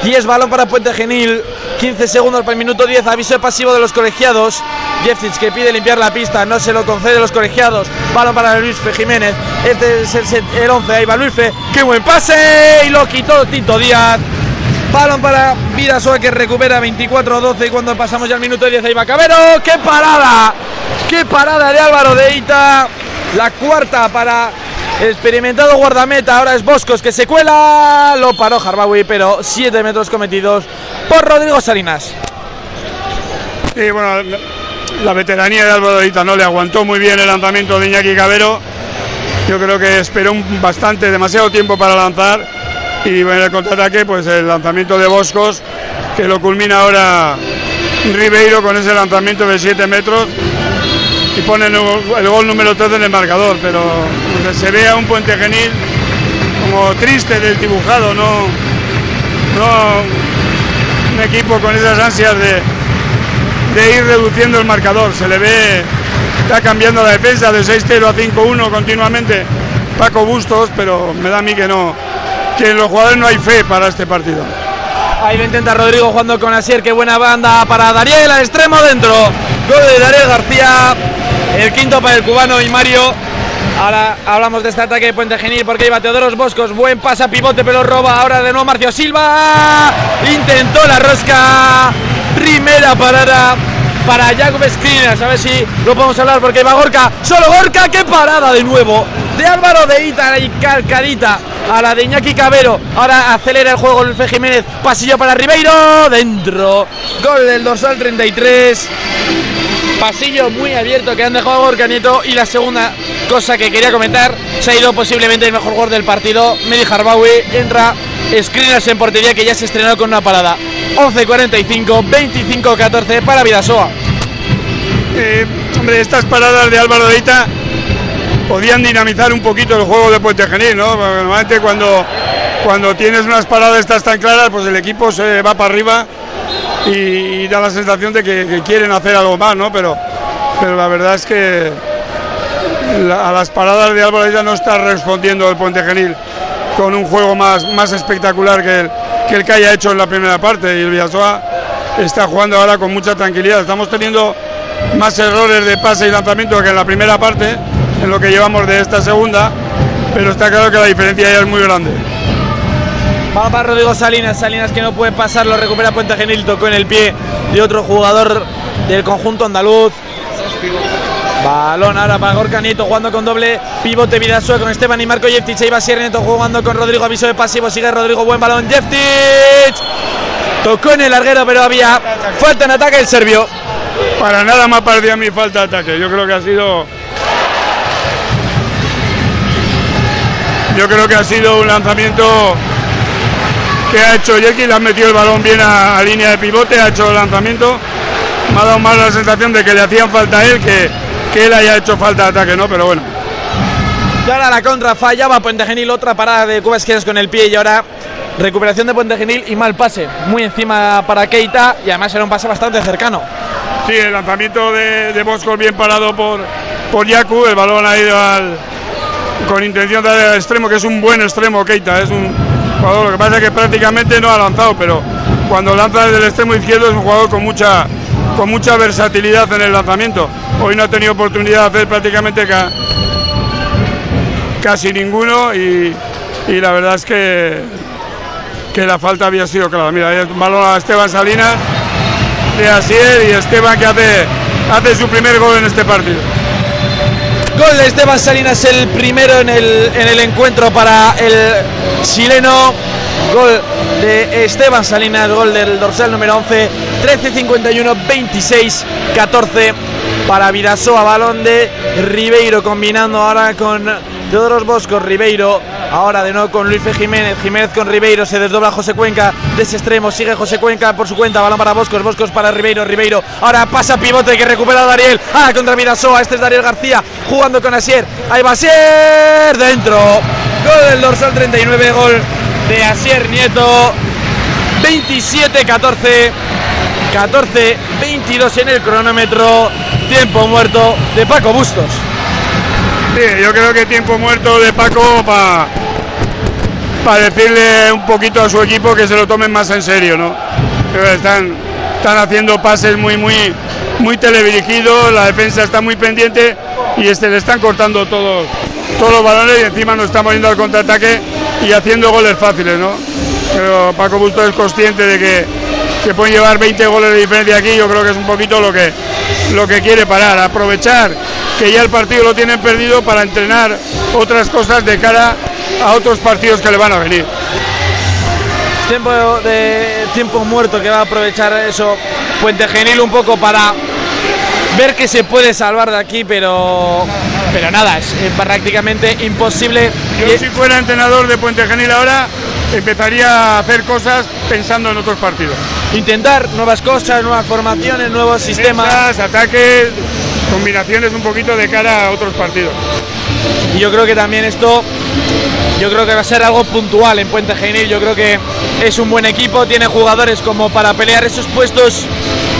Y es balón para Puente Genil. 15 segundos para el minuto 10. Aviso pasivo de los colegiados. Jeftic que pide limpiar la pista. No se lo concede los colegiados. Balón para Luis Fe Jiménez. Este es el, 11. Ahí va Luis Fe. ¡Qué buen pase! Y lo quitó Tito Díaz. Balón para Vidasoa que recupera 24-12 cuando pasamos ya al minuto 10 ahí va Cabero. ¡Qué parada! ¡Qué parada de Álvaro de Ita! La cuarta para experimentado guardameta. Ahora es Boscos que se cuela. Lo paró Harbawi, pero 7 metros cometidos por Rodrigo Salinas. Y bueno, la veteranía de Álvaro de Ita no le aguantó muy bien el lanzamiento de Iñaki Cabero. Yo creo que esperó bastante, demasiado tiempo para lanzar y en el contraataque pues el lanzamiento de Boscos que lo culmina ahora Ribeiro con ese lanzamiento de 7 metros y pone el, gol número 13 en el marcador, pero se ve a un puente genil como triste, desdibujado, no, no un equipo con esas ansias de, de ir reduciendo el marcador, se le ve, está cambiando la defensa de 6-0 a 5-1 continuamente Paco Bustos, pero me da a mí que no, que en los jugadores no hay fe para este partido. Ahí lo intenta Rodrigo jugando con Asier, qué buena banda para Dariel, al extremo dentro. Gol de Dariel García, el quinto para el cubano y Mario. Ahora hablamos de este ataque de Puente Genil porque iba Teodoros Boscos, buen pasa, pivote, pero roba. Ahora de nuevo Marcio Silva. Intentó la rosca. Primera parada para Jacob Skriniar. A ver si lo podemos hablar porque va Gorka. Solo Gorka, qué parada de nuevo. De Álvaro de Ita y calcadita a la de Iñaki Cabero. Ahora acelera el juego Luis Jiménez. Pasillo para Ribeiro. Dentro. Gol del dorsal 33. Pasillo muy abierto que han dejado a Gorka Nieto. Y la segunda cosa que quería comentar. Se ha ido posiblemente el mejor gol del partido. Medi Harbawi entra Screeners en portería que ya se estrenó con una parada. 11-45, 25-14 para Vidasoa. Eh, hombre, estas paradas de Álvaro Deita podían dinamizar un poquito el juego de Puente Genil, ¿no? normalmente cuando, cuando tienes unas paradas estas tan claras, pues el equipo se va para arriba y, da la sensación de que, quieren hacer algo más, ¿no? Pero, pero la verdad es que a las paradas de Álvaro Deita no está respondiendo el Puente Genil con un juego más, más espectacular que el, que el que haya hecho en la primera parte y el Villasoa está jugando ahora con mucha tranquilidad. Estamos teniendo más errores de pase y lanzamiento que en la primera parte, en lo que llevamos de esta segunda, pero está claro que la diferencia ya es muy grande. Va para Rodrigo Salinas, Salinas que no puede pasar, lo recupera Puente Genil, tocó en el pie de otro jugador del conjunto andaluz. Balón ahora para Gorka Nieto jugando con doble pivote Vidasua con Esteban y Marco Jeftic. Ahí va Sierra Nieto jugando con Rodrigo. Aviso de pasivo. Sigue Rodrigo. Buen balón. Jeftic. Tocó en el larguero, pero había falta en ataque el serbio. Para nada más parecía mi falta de ataque. Yo creo que ha sido. Yo creo que ha sido un lanzamiento que ha hecho Yerki. Le ha metido el balón bien a, línea de pivote. Ha hecho el lanzamiento. Me ha dado más la sensación de que le hacían falta a él que, que él haya hecho falta de ataque, ¿no? Pero bueno. Y ahora la contra fallaba Puente Genil, otra parada de Cuba Esquinas con el pie y ahora recuperación de Puente Genil y mal pase. Muy encima para Keita y además era un pase bastante cercano. Sí, el lanzamiento de, de bien parado por, por Yaku, el balón ha ido al, con intención de dar al extremo, que es un buen extremo Keita, es un jugador, lo que pasa es que prácticamente no ha lanzado, pero cuando lanza desde el extremo izquierdo es un jugador con mucha con mucha versatilidad en el lanzamiento. Hoy no ha tenido oportunidad de hacer prácticamente casi ninguno y, y la verdad es que, que la falta había sido clara. Mira, ahí balón a Esteban Salinas de Asier y Esteban que hace, hace su primer gol en este partido. Gol de Esteban Salinas, el primero en el, en el encuentro para el chileno. Gol de Esteban Salinas, gol del dorsal número 11, 13-51, 26-14 para Vidasoa, balón de Ribeiro combinando ahora con Teodoros Boscos, Ribeiro, ahora de nuevo con Luis Jiménez, Jiménez con Ribeiro, se desdobla José Cuenca de ese extremo, sigue José Cuenca por su cuenta, balón para Boscos, Boscos para Ribeiro, Ribeiro, ahora pasa pivote que recupera a Dariel, ah, contra Vidasoa, este es Dariel García, jugando con Asier, ahí va Asier, dentro, gol del dorsal 39, gol de Asier Nieto, 27-14. 14-22 en el cronómetro. Tiempo muerto de Paco Bustos. Yo creo que tiempo muerto de Paco para para decirle un poquito a su equipo que se lo tomen más en serio, ¿no? Están, están haciendo pases muy, muy, muy teledirigidos, la defensa está muy pendiente y este le están cortando todos, todos los balones y encima nos estamos yendo al contraataque y haciendo goles fáciles, ¿no? Pero Paco Bustos es consciente de que, que pueden llevar 20 goles de diferencia aquí, yo creo que es un poquito lo que, lo que quiere parar, aprovechar que ya el partido lo tienen perdido para entrenar otras cosas de cara a otros partidos que le van a venir. Tiempo de tiempo muerto que va a aprovechar eso Puente Genil un poco para ver que se puede salvar de aquí, pero pero nada, es prácticamente imposible. Yo si fuera entrenador de Puente Genil ahora empezaría a hacer cosas pensando en otros partidos. intentar nuevas cosas, nuevas formaciones, nuevos sistemas. Defensas, ataques, combinaciones un poquito de cara a otros partidos. Y yo creo que también esto, yo creo que va a ser algo puntual en Puente Genil. Yo creo que es un buen equipo, tiene jugadores como para pelear esos puestos,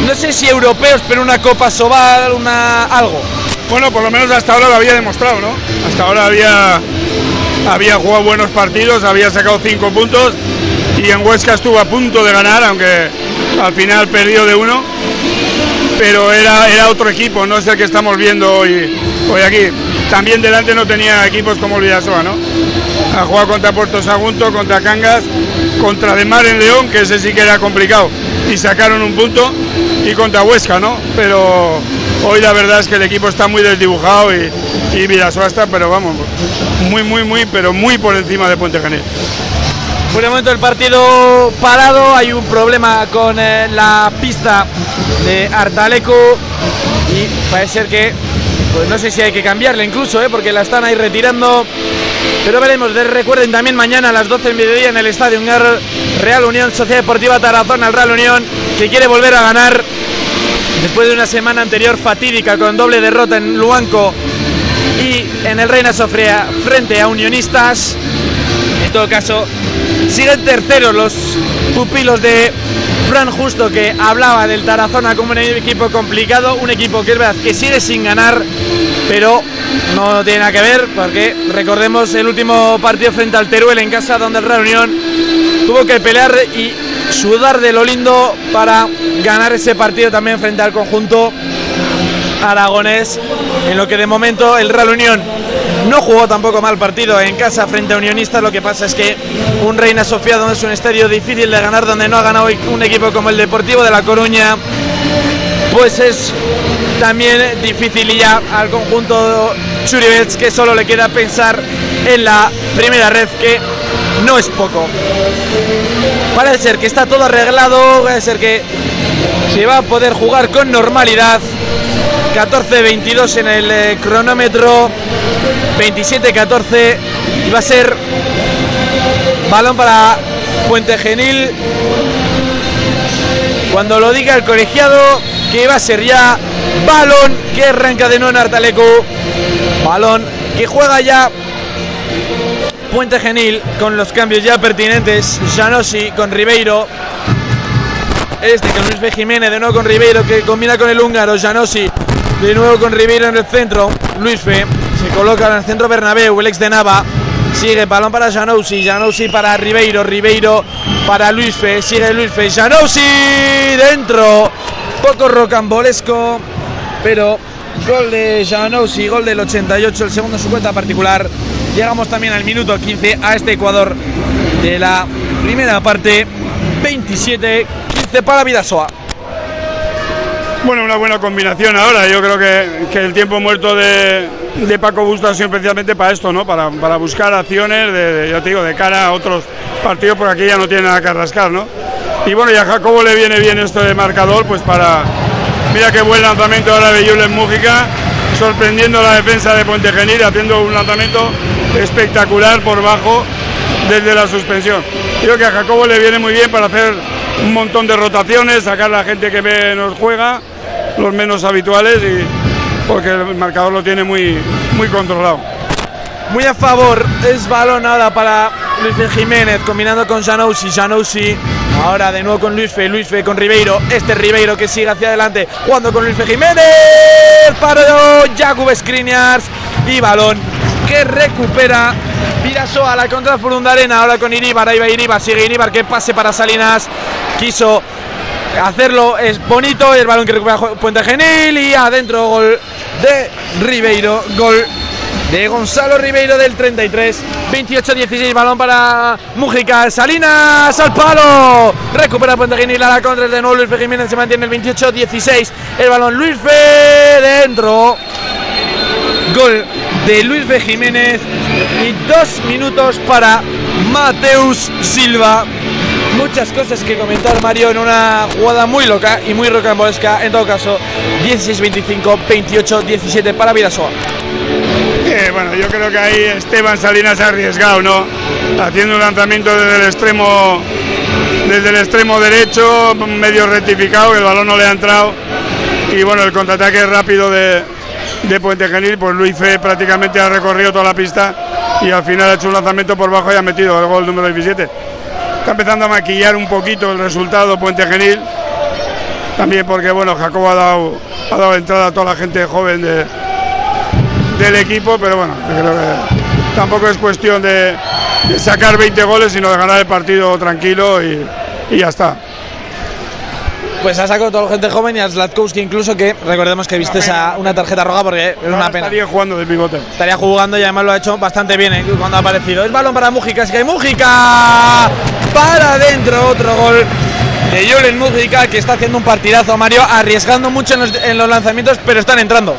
no sé si europeos, pero una Copa Sobal, una algo. Bueno, por lo menos hasta ahora lo había demostrado, ¿no? Hasta ahora había, había jugado buenos partidos, había sacado cinco puntos y en Huesca estuvo a punto de ganar, aunque al final perdió de uno. Pero era, era otro equipo, no es el que estamos viendo hoy, hoy aquí. También delante no tenía equipos como el Vidasoa, ¿no? Ha jugado contra Puerto Sagunto, contra Cangas, contra De Mar en León, que ese sí que era complicado, y sacaron un punto, y contra Huesca, ¿no? Pero hoy la verdad es que el equipo está muy desdibujado y, y Vidasoa está, pero vamos, muy, muy, muy, pero muy por encima de Puente Genil. Por el momento el partido parado, hay un problema con eh, la pista de Artaleco y parece ser que, pues no sé si hay que cambiarla incluso, eh, porque la están ahí retirando. Pero veremos, De- recuerden también mañana a las 12 del mediodía en el Estadio Ungar, Real Unión Sociedad Deportiva Tarazona, el Real Unión, que quiere volver a ganar después de una semana anterior fatídica con doble derrota en Luanco y en el Reina Sofía frente a Unionistas. En todo caso, siguen terceros los pupilos de Fran Justo que hablaba del Tarazona como un equipo complicado, un equipo que es verdad que sigue sin ganar, pero no tiene nada que ver porque recordemos el último partido frente al Teruel en casa donde el Real Unión tuvo que pelear y sudar de lo lindo para ganar ese partido también frente al conjunto aragonés, en lo que de momento el Real Unión no jugó tampoco mal partido en casa frente a Unionistas, lo que pasa es que un Reina Sofía donde es un estadio difícil de ganar, donde no ha ganado un equipo como el Deportivo de La Coruña, pues es también difícil y ya al conjunto Churibets que solo le queda pensar en la primera red que no es poco. Parece ser que está todo arreglado, parece ser que se va a poder jugar con normalidad. 14-22 en el eh, cronómetro, 27-14 y va a ser balón para Puente Genil. Cuando lo diga el colegiado, que va a ser ya balón que arranca de nuevo en Artaleco. Balón que juega ya Puente Genil con los cambios ya pertinentes. Janosi con Ribeiro. Este con Luis B. Jiménez, de nuevo con Ribeiro, que combina con el húngaro. Janosi, de nuevo con Ribeiro en el centro. Luis B. Se coloca en el centro Bernabéu, el ex de Nava. Sigue balón para Janousi, Janousi para Ribeiro, Ribeiro para Luis Fe, sigue Luis Fe, Janousi dentro, poco rocambolesco, pero gol de Janousi, gol del 88, el segundo su cuenta particular, llegamos también al minuto 15 a este Ecuador de la primera parte. 27-15 para Vidasoa. Bueno, una buena combinación ahora. Yo creo que, que el tiempo muerto de, de Paco Busto ha sido especialmente para esto, ¿no? Para, para buscar acciones, de, ya te digo, de cara a otros partidos, porque aquí ya no tiene nada que rascar, ¿no? Y bueno, y a Jacobo le viene bien esto de marcador, pues para. Mira qué buen lanzamiento ahora de Julen Mújica, sorprendiendo la defensa de Puente Genil, haciendo un lanzamiento espectacular por bajo desde la suspensión. Creo que a Jacobo le viene muy bien para hacer un montón de rotaciones, sacar a la gente que menos juega, los menos habituales, y porque el marcador lo tiene muy, muy controlado. Muy a favor, es balón ahora para Luis Jiménez, combinando con Janousi, Janousi, ahora de nuevo con Luis Fe, Luis Fe con Ribeiro, este Ribeiro que sigue hacia adelante, jugando con Luis Fe Jiménez, para Jakub Skriniars, y balón que recupera Viraso a la contra Arena, ahora con Iribar, ahí va Iribar, sigue Iribar, que pase para Salinas, quiso hacerlo, es bonito, el balón que recupera Puente Genil y adentro gol de Ribeiro, gol de Gonzalo Ribeiro del 33, 28-16, balón para Mujica, Salinas al palo, recupera Puente Genil a la contra de nuevo Luis Fe se mantiene el 28-16, el balón Luis dentro, gol de Luis B. Jiménez y dos minutos para Mateus Silva. Muchas cosas que comentar Mario en una jugada muy loca y muy rocambolesca. En todo caso, 16-25, 28-17 para Vidasoa. Eh, bueno, yo creo que ahí Esteban Salinas ha arriesgado, ¿no? Haciendo un lanzamiento desde el extremo, desde el extremo derecho, medio rectificado, el balón no le ha entrado. Y bueno, el contraataque rápido de, de Puente Genil, pues Luis Fe prácticamente ha recorrido toda la pista y al final ha hecho un lanzamiento por bajo y ha metido el gol número 17. Está empezando a maquillar un poquito el resultado Puente Genil, también porque bueno, Jacobo ha dado, ha dado entrada a toda la gente joven de, del equipo, pero bueno, creo que tampoco es cuestión de, sacar 20 goles, sino de ganar el partido tranquilo y ya está pues ha sacado toda la gente joven y a Zlatkowski incluso que recordemos que viste esa, una tarjeta roja porque es una pena. Estaría jugando de pivote. Estaría jugando y además lo ha hecho bastante bien ¿eh? cuando ha aparecido. Es balón para Mújica, es que hay Mújica para adentro, otro gol de Julen Mújica que está haciendo un partidazo Mario, arriesgando mucho en los, en los lanzamientos pero están entrando.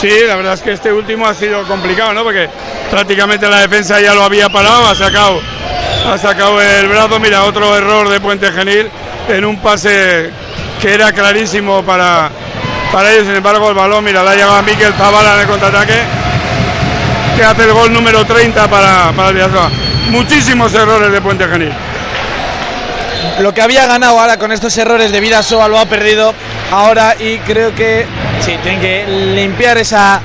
Sí, la verdad es que este último ha sido complicado, ¿no? Porque prácticamente la defensa ya lo había parado, ha sacado, ha sacado el brazo. Mira, otro error de Puente Genil en un pase que era clarísimo para, para ellos. Sin embargo, el balón, mira, la lleva Miquel Zavala en el contraataque, que hace el gol número 30 para, para el. Muchísimos errores de Puente Genil. Lo que había ganado ahora con estos errores de Vidasoa lo ha perdido ahora y creo que sí, tienen que limpiar esa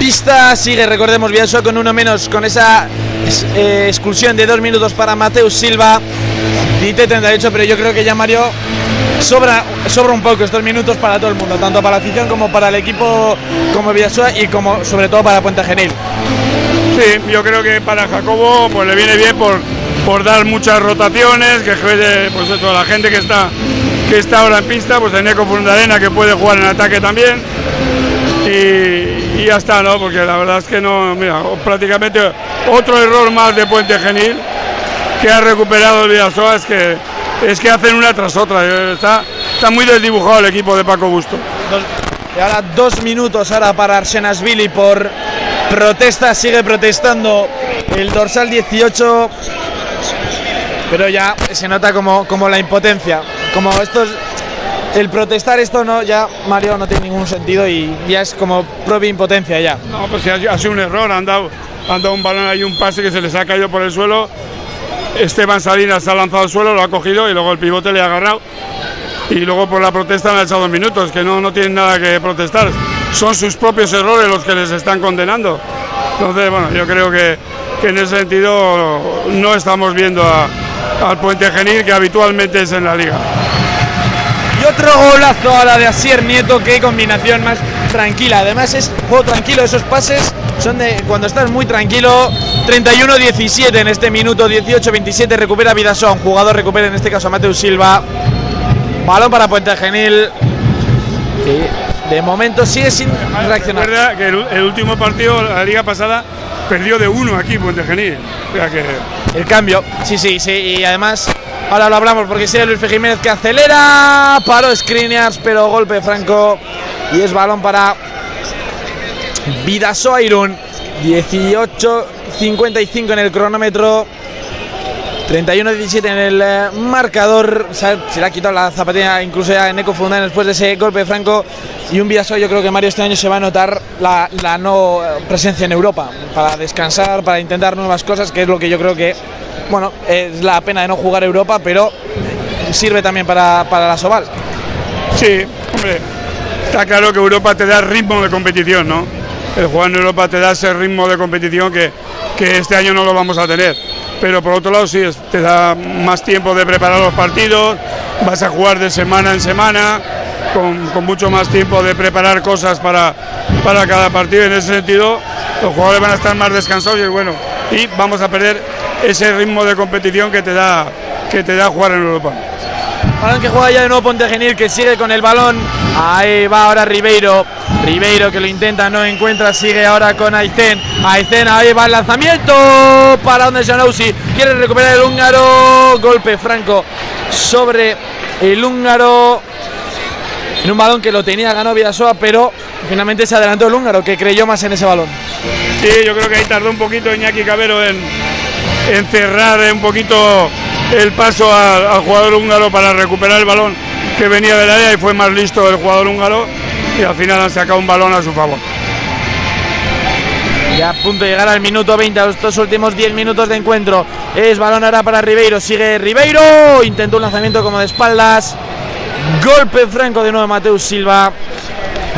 pista. Sigue, recordemos, Vidasoa con uno menos, con esa eh, exclusión de dos minutos para Mateus Silva. Dite 38, pero yo creo que ya Mario sobra, sobra un poco estos minutos para todo el mundo, tanto para la afición como para el equipo como Villasoa y como sobre todo para Puente Genil. Sí, yo creo que para Jacobo pues le viene bien por, por dar muchas rotaciones, que juegue pues eso, la gente que está que está ahora en pista, pues tenía con Arena que puede jugar en ataque también. Y, y, ya está, ¿no? Porque la verdad es que no, mira, prácticamente otro error más de Puente Genil que ha recuperado el Villasoa es que es que hacen una tras otra. Está, está muy desdibujado el equipo de Paco Busto. Dos, y ahora dos minutos ahora para Arsenasvili por protesta, sigue protestando el dorsal 18, pero ya se nota como, como la impotencia, como estos el protestar esto no ya Mario no tiene ningún sentido y ya es como propia impotencia ya. No, pues ha, ha sido un error, han dado, han dado un balón ahí un pase que se les ha caído por el suelo Esteban Salinas ha lanzado al suelo, lo ha cogido y luego el pivote le ha agarrado. Y luego por la protesta han echado minutos, que no, no tienen nada que protestar. Son sus propios errores los que les están condenando. Entonces, bueno, yo creo que, en ese sentido no estamos viendo al Puente Genil que habitualmente es en la liga. Y otro golazo a la de Asier Nieto, qué combinación más tranquila. Además es juego tranquilo, esos pases son de cuando estás muy tranquilo. 31-17 en este minuto, 18-27 recupera Vidasoa, un jugador recupera en este caso a Mateus Silva. Balón para Puente Genil. Que de momento sigue sin reaccionar. Recuerda que el, el, último partido, la liga pasada, perdió de uno aquí Puente Genil. O sea que El cambio, sí, sí, sí. Y además, ahora lo hablamos porque sigue Luis Jiménez que acelera. Paró Skriniars, pero golpe franco. Y es balón para Vidasoa Irún. 18.55 en el cronómetro. 31-17 en el eh, marcador. Se, le ha quitado la zapatilla incluso ya en Eco Fundán después de ese golpe de franco. Y un Vidasoa, yo creo que Mario este año se va a notar la, la no eh, presencia en Europa. Para descansar, para intentar nuevas cosas, que es lo que yo creo que, bueno, es la pena de no jugar Europa, pero sirve también para, para la Soval. Sí, hombre, está claro que Europa te da ritmo de competición, ¿no? El jugar en Europa te da ese ritmo de competición que, que este año no lo vamos a tener. Pero por otro lado sí, te da más tiempo de preparar los partidos, vas a jugar de semana en semana, con, con mucho más tiempo de preparar cosas para, para cada partido. En ese sentido, los jugadores van a estar más descansados y bueno, y vamos a perder ese ritmo de competición que te da, que te da jugar en Europa. Balón que juega ya de nuevo Ponte Genil, que sigue con el balón. Ahí va ahora Ribeiro. Ribeiro que lo intenta, no encuentra, sigue ahora con Aicén. Aicén, ahí va el lanzamiento para donde Janousi. Quiere recuperar el húngaro. Golpe franco sobre el húngaro. En un balón que lo tenía ganado Vidasoa, pero finalmente se adelantó el húngaro, que creyó más en ese balón. Sí, yo creo que ahí tardó un poquito Iñaki Cabero en, en cerrar un poquito el paso al, al jugador húngaro para recuperar el balón que venía del área y fue más listo el jugador húngaro y al final han sacado un balón a su favor. Ya a punto de llegar al minuto 20, a estos últimos 10 minutos de encuentro. Es balón ahora para Ribeiro. Sigue Ribeiro. Intentó un lanzamiento como de espaldas. Golpe franco de nuevo Mateus Silva.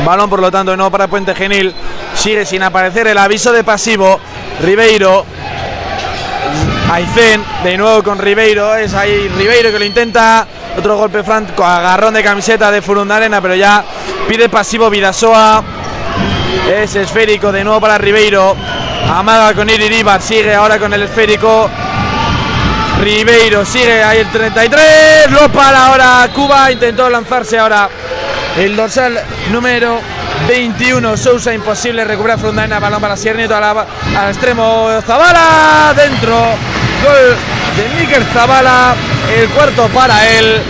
Balón, por lo tanto, de nuevo para Puente Genil. Sigue sin aparecer el aviso de pasivo. Ribeiro. Aicén, de nuevo con Ribeiro. Es ahí Ribeiro que lo intenta. Otro golpe franco, agarrón de camiseta de Furundarena, pero ya pide pasivo Vidasoa. Es esférico de nuevo para Ribeiro. Amaga con Iriribar. Sigue ahora con el esférico. Ribeiro sigue ahí el 33. Lo para ahora Cuba. Intentó lanzarse ahora el dorsal número 21. Sousa imposible. Recupera Frondana. Balón para Siernieto al, al extremo. Zabala dentro. Gol de Mikel Zabala. El cuarto para él.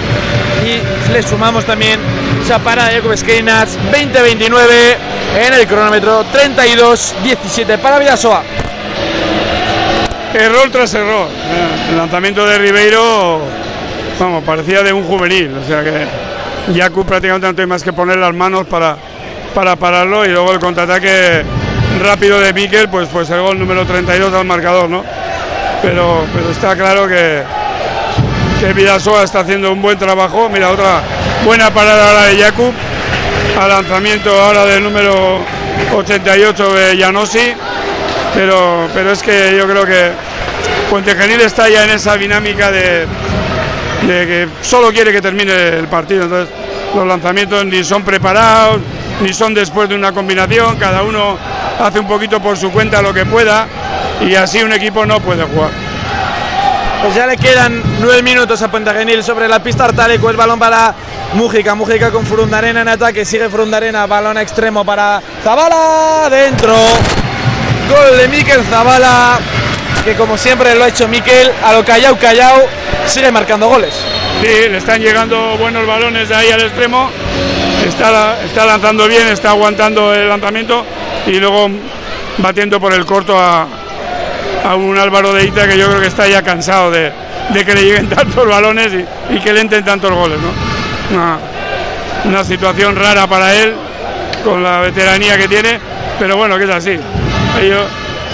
Y le sumamos también esa parada de Jakub Skriniars 20-29 en el cronómetro 32-17 para Vidasoa. Error tras error. Eh, El lanzamiento de Ribeiro, vamos, parecía de un juvenil. O sea que Jakub prácticamente no tiene más que poner las manos para, para pararlo y luego el contraataque rápido de Mikel, pues, pues el gol número 32 al marcador, ¿no? Pero, pero está claro que, que Vidasoa está haciendo un buen trabajo. Mira, otra buena parada ahora de Jakub. Al lanzamiento ahora del número 88 de Janosi. Pero, pero es que yo creo que Puente Genil está ya en esa dinámica de, de que solo quiere que termine el partido. Entonces, los lanzamientos ni son preparados, ni son después de una combinación. Cada uno hace un poquito por su cuenta lo que pueda y así un equipo no puede jugar. Pues ya le quedan nueve minutos a Puente Genil sobre la pista Artaleco. El balón para Mújica. Mújica con Frundarena en ataque. Sigue Frundarena. Balón extremo para Zabala. Dentro. Gol de Miquel Zabala. Que como siempre lo ha hecho Miquel. A lo callao, callao. Sigue marcando goles. Sí, le están llegando buenos balones de ahí al extremo. Está, está lanzando bien, está aguantando el lanzamiento y luego batiendo por el corto a, a un Álvaro de Ita que yo creo que está ya cansado de, de que le lleguen tantos balones y, que le entren tantos goles. ¿no? Una, situación rara para él con la veteranía que tiene, pero bueno, que es así.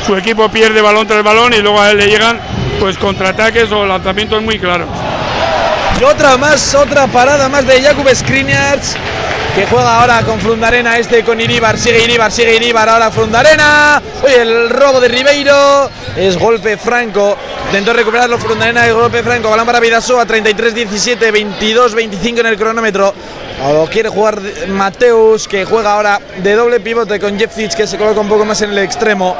Su equipo pierde balón tras balón y luego a él le llegan pues contraataques o lanzamientos muy claros. Y otra más, otra parada más de Jakub Skriniars. Que juega ahora con Frundarena, este con Iribar, sigue Iribar, sigue Iribar, ahora Frundarena. Oye, el robo de Ribeiro. Es golpe franco. Intentó recuperarlo Frundarena, el golpe franco. Balón para Vidasoa, 33-17, 22-25 en el cronómetro. O quiere jugar Mateus, que juega ahora de doble pivote con Jeffic, que se coloca un poco más en el extremo.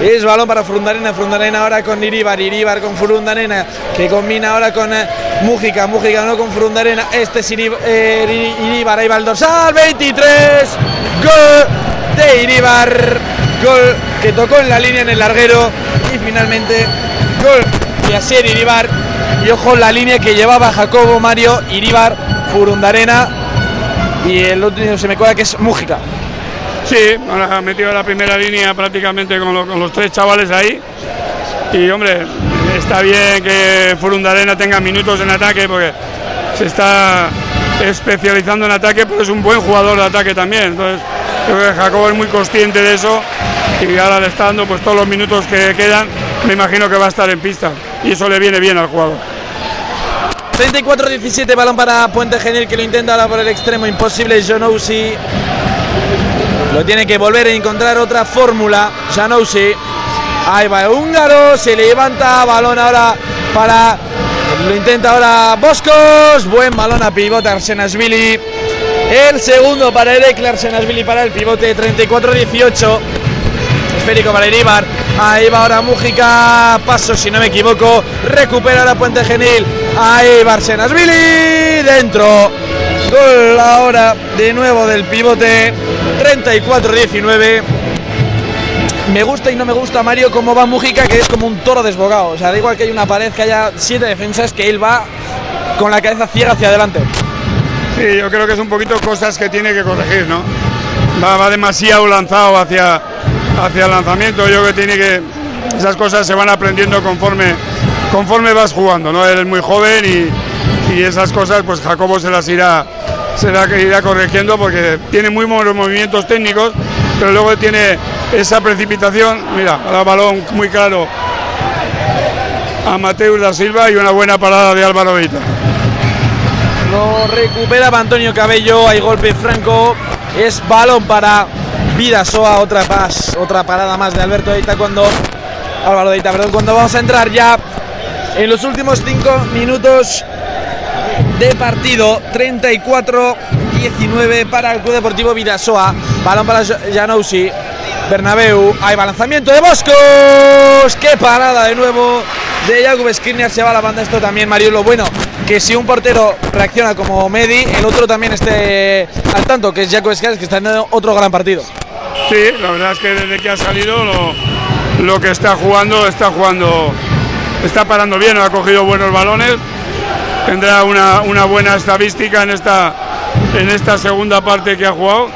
Es balón para Frundarena, Frundarena ahora con Iribar, Iribar con Frundarena, que combina ahora con eh, Mújica, Mújica no con Frundarena, este es Iri- eh, Iribar, ahí va el dorsal, 23, gol de Iribar, Gol que tocó en la línea en el larguero. Y finalmente, gol de Asier Iribar. Y ojo la línea que llevaba Jacobo Mario Iribar, Furundarena. Y el último se me cuela que es Mújica. Sí, ha metido la primera línea prácticamente con, lo- con los tres chavales ahí. Y hombre, está bien que Furundarena tenga minutos en ataque porque se está especializando en ataque, pero es un buen jugador de ataque también. Entonces, creo que Jacobo es muy consciente de eso y ahora le está pues todos los minutos que quedan. Me imagino que va a estar en pista y eso le viene bien al jugador. 34-17, balón para Puente Genil que lo intenta ahora por el extremo imposible. Janousi lo tiene que volver a encontrar otra fórmula. Janousi, ahí va el húngaro, se levanta, balón ahora para. Lo intenta ahora Boscos, buen balón a pivote Arsenasvili. El segundo para Erekle Arsenasvili para el pivote 34-18. Esférico para. Ahí va ahora Mújica. Paso, si no me equivoco. Recupera ahora Puente Genil. Ahí va Arsenasvili. Dentro. Gol ahora de nuevo del pivote. 34-19. Me gusta y no me gusta Mario cómo va Mújica, que es como un toro desbocado. O sea, da igual que hay una pared, que haya siete defensas, que él va con la cabeza ciega hacia adelante. Sí, yo creo que es un poquito cosas que tiene que corregir, ¿no? Va, demasiado lanzado hacia, hacia el lanzamiento. Yo creo que tiene que. Esas cosas se van aprendiendo conforme, conforme vas jugando, ¿no? Eres muy joven y, y esas cosas, pues Jacobo se las irá, se las irá corrigiendo porque tiene muy buenos movimientos técnicos, pero luego tiene esa precipitación. Mira, ahora balón muy claro a Mateus da Silva y una buena parada de Álvaro Vita. Lo recuperaba Antonio Cabello, hay golpe franco, es balón para Vidasoa, otra pas, otra parada más de Alberto Deita cuando Álvaro Deita, perdón, cuando vamos a entrar ya en los últimos cinco minutos de partido, 34-19 para el Club Deportivo Vidasoa, balón para Janousi, Bernabeu, hay lanzamiento de Boscos, qué parada de nuevo de Jakub Skriniar, se va a la banda esto también, Mario, lo bueno que si un portero reacciona como Medi, el otro también esté al tanto, que es Jaco Escares, que está teniendo otro gran partido. Sí, la verdad es que desde que ha salido lo, lo que está jugando, está jugando, está parando bien, ha cogido buenos balones, tendrá una, una buena estadística en esta, en esta segunda parte que ha jugado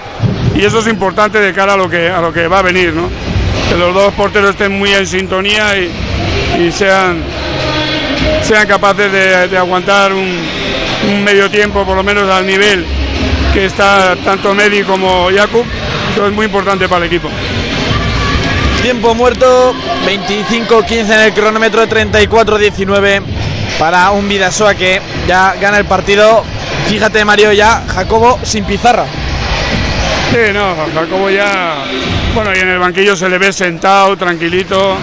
y eso es importante de cara a lo que, a lo que va a venir, ¿no? que los dos porteros estén muy en sintonía y sean, sean capaces de, de aguantar un, un medio tiempo por lo menos al nivel que está tanto Medi como Jakub. Eso es muy importante para el equipo. Tiempo muerto, 25-15 en el cronómetro, 34-19 para un Vidasoa que ya gana el partido. Fíjate Mario, ya Jacobo sin pizarra. Sí, no, Jacobo ya. Bueno, y en el banquillo se le ve sentado, tranquilito,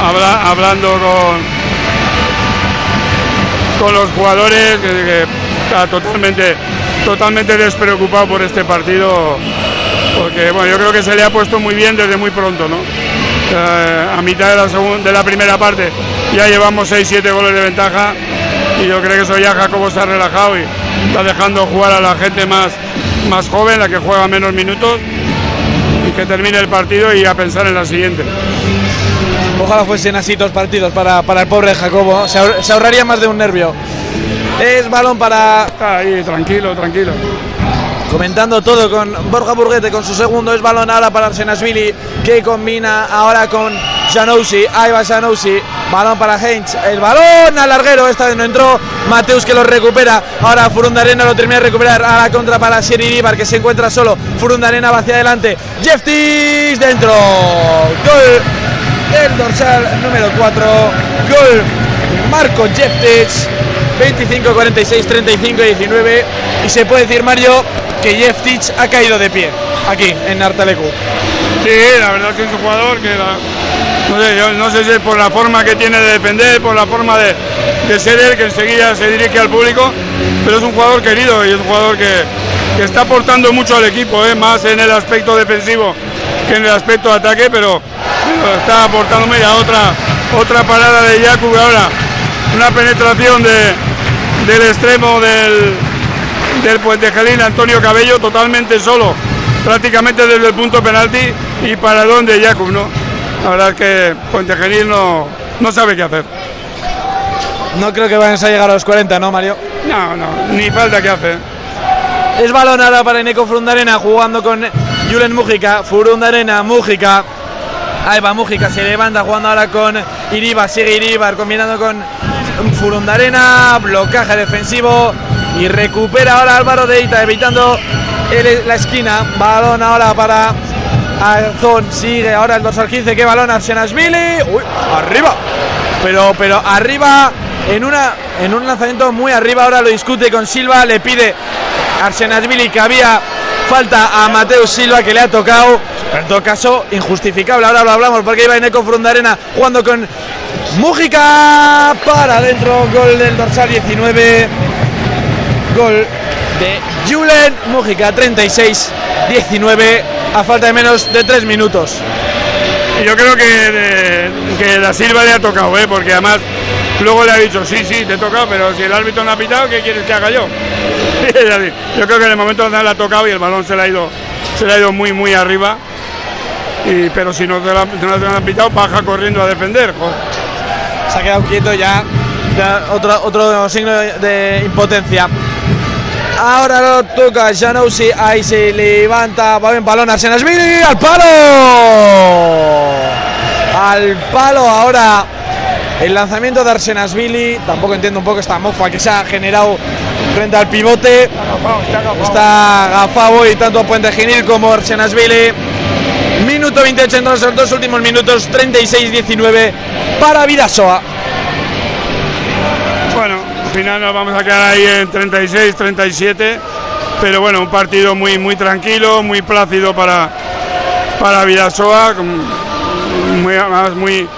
habla- hablando con, con los jugadores, que, está totalmente, totalmente despreocupado por este partido, porque bueno, yo creo que se le ha puesto muy bien desde muy pronto, ¿no? Eh, a mitad de la, segun- de la primera parte ya llevamos 6-7 goles de ventaja y yo creo que eso ya Jacobo está relajado y está dejando jugar a la gente más, más joven, la que juega menos minutos y que termine el partido y a pensar en la siguiente. Ojalá fuesen así dos partidos para, para el pobre Jacobo, se, ahor- se ahorraría más de un nervio. Es balón para ahí, tranquilo, tranquilo. Comentando todo con Borja Burguete con su segundo. Es balón ahora para Arsenasvili que combina ahora con Janousi, ahí va Janousi, balón para Heinz, el balón al larguero, esta vez no entró, Mateus que lo recupera, ahora Furundarena lo termina de recuperar, a la contra para Siri Ibar que se encuentra solo, Furundarena va hacia adelante, Jeftis dentro, gol del dorsal número 4, gol Marco Jeftis, 25, 46, 35, 19 y se puede decir Mario que Jeftic ha caído de pie aquí en Artalecu. Sí, la verdad que es un jugador que no, sé, yo no sé si es por la forma que tiene de defender, por la forma de, de ser él, que enseguida se dirige al público, pero es un jugador querido y es un jugador que, que está aportando mucho al equipo, ¿eh? más en el aspecto defensivo en el aspecto de ataque, pero, pero está aportando mira, otra, otra parada de Jakub ahora, una penetración de, del extremo del, del Puente Gelín, Antonio Cabello, totalmente solo prácticamente desde el punto penalti y para donde Jakub, ¿no? La verdad es que Puente Genil no, no sabe qué hacer. No creo que vayan a llegar a los 40, ¿no, Mario? No, no, ni falta que hace. Es balón ahora para Eneco Frundarena jugando con Julen Mujica. Frundarena, Mujica. Ahí va Mujica, se levanta jugando ahora con Iribar, sigue Iribar combinando con Furundarena, blocaje defensivo y recupera ahora Álvaro Deita evitando la esquina. Balón ahora para Arzón, sigue ahora el dorsal 15, que balón Arsenasvili. Uy, arriba. Pero, pero arriba en una en un lanzamiento muy arriba ahora lo discute con Silva, le pide Arsenasvili que había falta a Mateus Silva que le ha tocado. En todo caso, injustificable. Ahora lo hablamos porque iba Eneco Frundarena jugando con Mújica para adentro. Gol del dorsal 19. Gol de Julen Mújica, 36-19 a falta de menos de 3 minutos. Yo creo que, que la Silva le ha tocado, ¿eh? porque además luego le ha dicho, sí, sí, te he tocado, pero si el árbitro no ha pitado, ¿qué quieres que haga yo? Yo creo que en el momento donde le ha tocado y el balón se le ha ido, se le ha ido muy, muy arriba. Y, pero si no te lo han pitado, baja corriendo a defender. Se ha quedado quieto ya. otro, otro signo de, de impotencia. Ahora lo toca Janousi, ahí se levanta, va bien balón Arsenasvili, al palo. Al palo ahora el lanzamiento de Arsenasvili. Tampoco entiendo un poco esta mofa que se ha generado frente al pivote. Está Gafabo y tanto Puente Genil como Arsenasvili. Minuto 28 en los dos últimos minutos, 36-19 para Vidasoa. Bueno, al final nos vamos a quedar ahí en 36, 37. Pero bueno, un partido muy, muy tranquilo, muy plácido para, para Vidasoa. Muy, muy,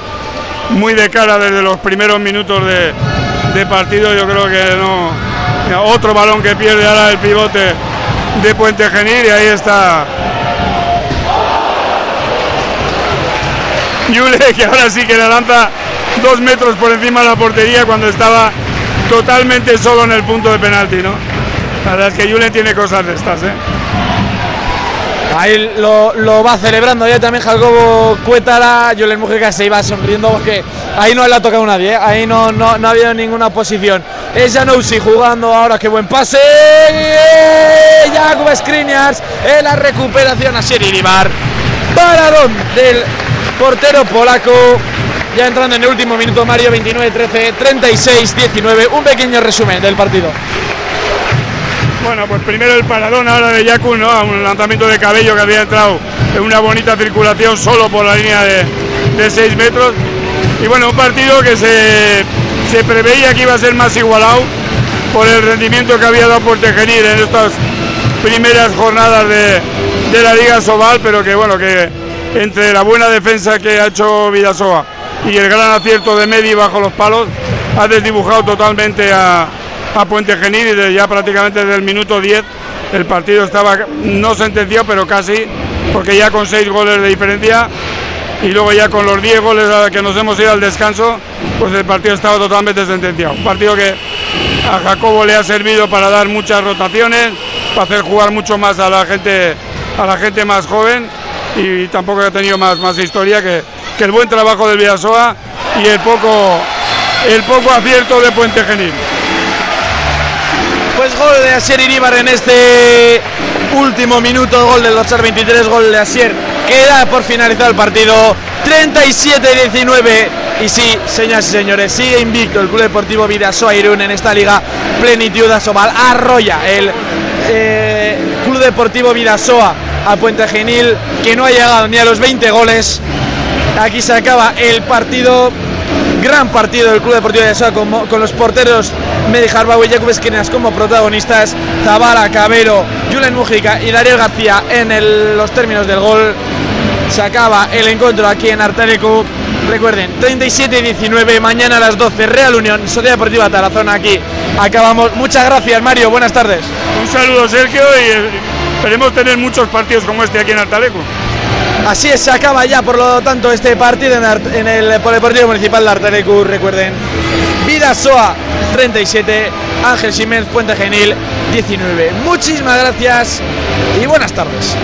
muy de cara desde los primeros minutos de partido. Yo creo que no. Otro balón que pierde ahora el pivote de Puente Genil y ahí está. Yule que ahora sí que la lanza dos metros por encima de la portería cuando estaba totalmente solo en el punto de penalti, ¿no? La verdad es que Yule tiene cosas de estas, ¿eh? Ahí lo, lo va celebrando ya también Jacobo Cuétara. Julen Mujica se iba sonriendo porque ahí no le ha tocado nadie, ¿eh? ahí no, no, no ha habido ninguna posición. Es Janousi jugando ahora, qué buen pase. Jakub Skriniars en la recuperación a Iribar. Paradón del portero polaco. Ya entrando en el último minuto, Mario 29-13, 36-19. Un pequeño resumen del partido. Bueno, pues primero el paradón ahora de Yaku, ¿no? Un lanzamiento de cabello que había entrado en una bonita circulación solo por la línea de 6 metros. Y bueno, un partido que se, se preveía que iba a ser más igualado por el rendimiento que había dado Portegenir en estas primeras jornadas de, de la Liga Sobal, pero que bueno, que entre la buena defensa que ha hecho Vidasoa y el gran acierto de Medi bajo los palos, ha desdibujado totalmente a, a Puente Genil y de ya prácticamente desde el minuto 10 el partido estaba no sentenciado, pero casi, porque ya con 6 goles de diferencia y luego ya con los 10 goles a que nos hemos ido al descanso, pues el partido estaba totalmente sentenciado. Un partido que a Jacobo le ha servido para dar muchas rotaciones, para hacer jugar mucho más a la gente, a la gente más joven y tampoco ha tenido más, más historia que, que el buen trabajo del Villasoa y el poco, el poco acierto de Puente Genil. Pues gol de Asier Iríbar en este último minuto, gol del Dorsal 23, gol de Asier, queda por finalizado el partido. 37-19 y sí, señoras y señores, sigue invicto el Club Deportivo Vidasoa Irún en esta liga. Plenitud Asobal, arrolla el eh, Club Deportivo Vidasoa a Puente Genil que no ha llegado ni a los 20 goles, aquí se acaba el partido gran partido del Club Deportivo de con, con, los porteros Medi y Jakub Esquinas como protagonistas, Zabala, Cabero, Julen Mujica y Dariel García en los términos del gol. Se acaba el encuentro aquí en Arteleco. Recuerden, 37-19, mañana a las 12, Real Unión, Sociedad Deportiva Tarazona aquí. Acabamos. Muchas gracias, Mario. Buenas tardes. Un saludo, Sergio, y esperemos tener muchos partidos como este aquí en Artaleco. Así es, se acaba ya, por lo tanto, este partido en, Art en el Polideportivo Municipal de Artelecu. Recuerden, Vidasoa 37, Ángel Siménez, Puente Genil 19. Muchísimas gracias y buenas tardes.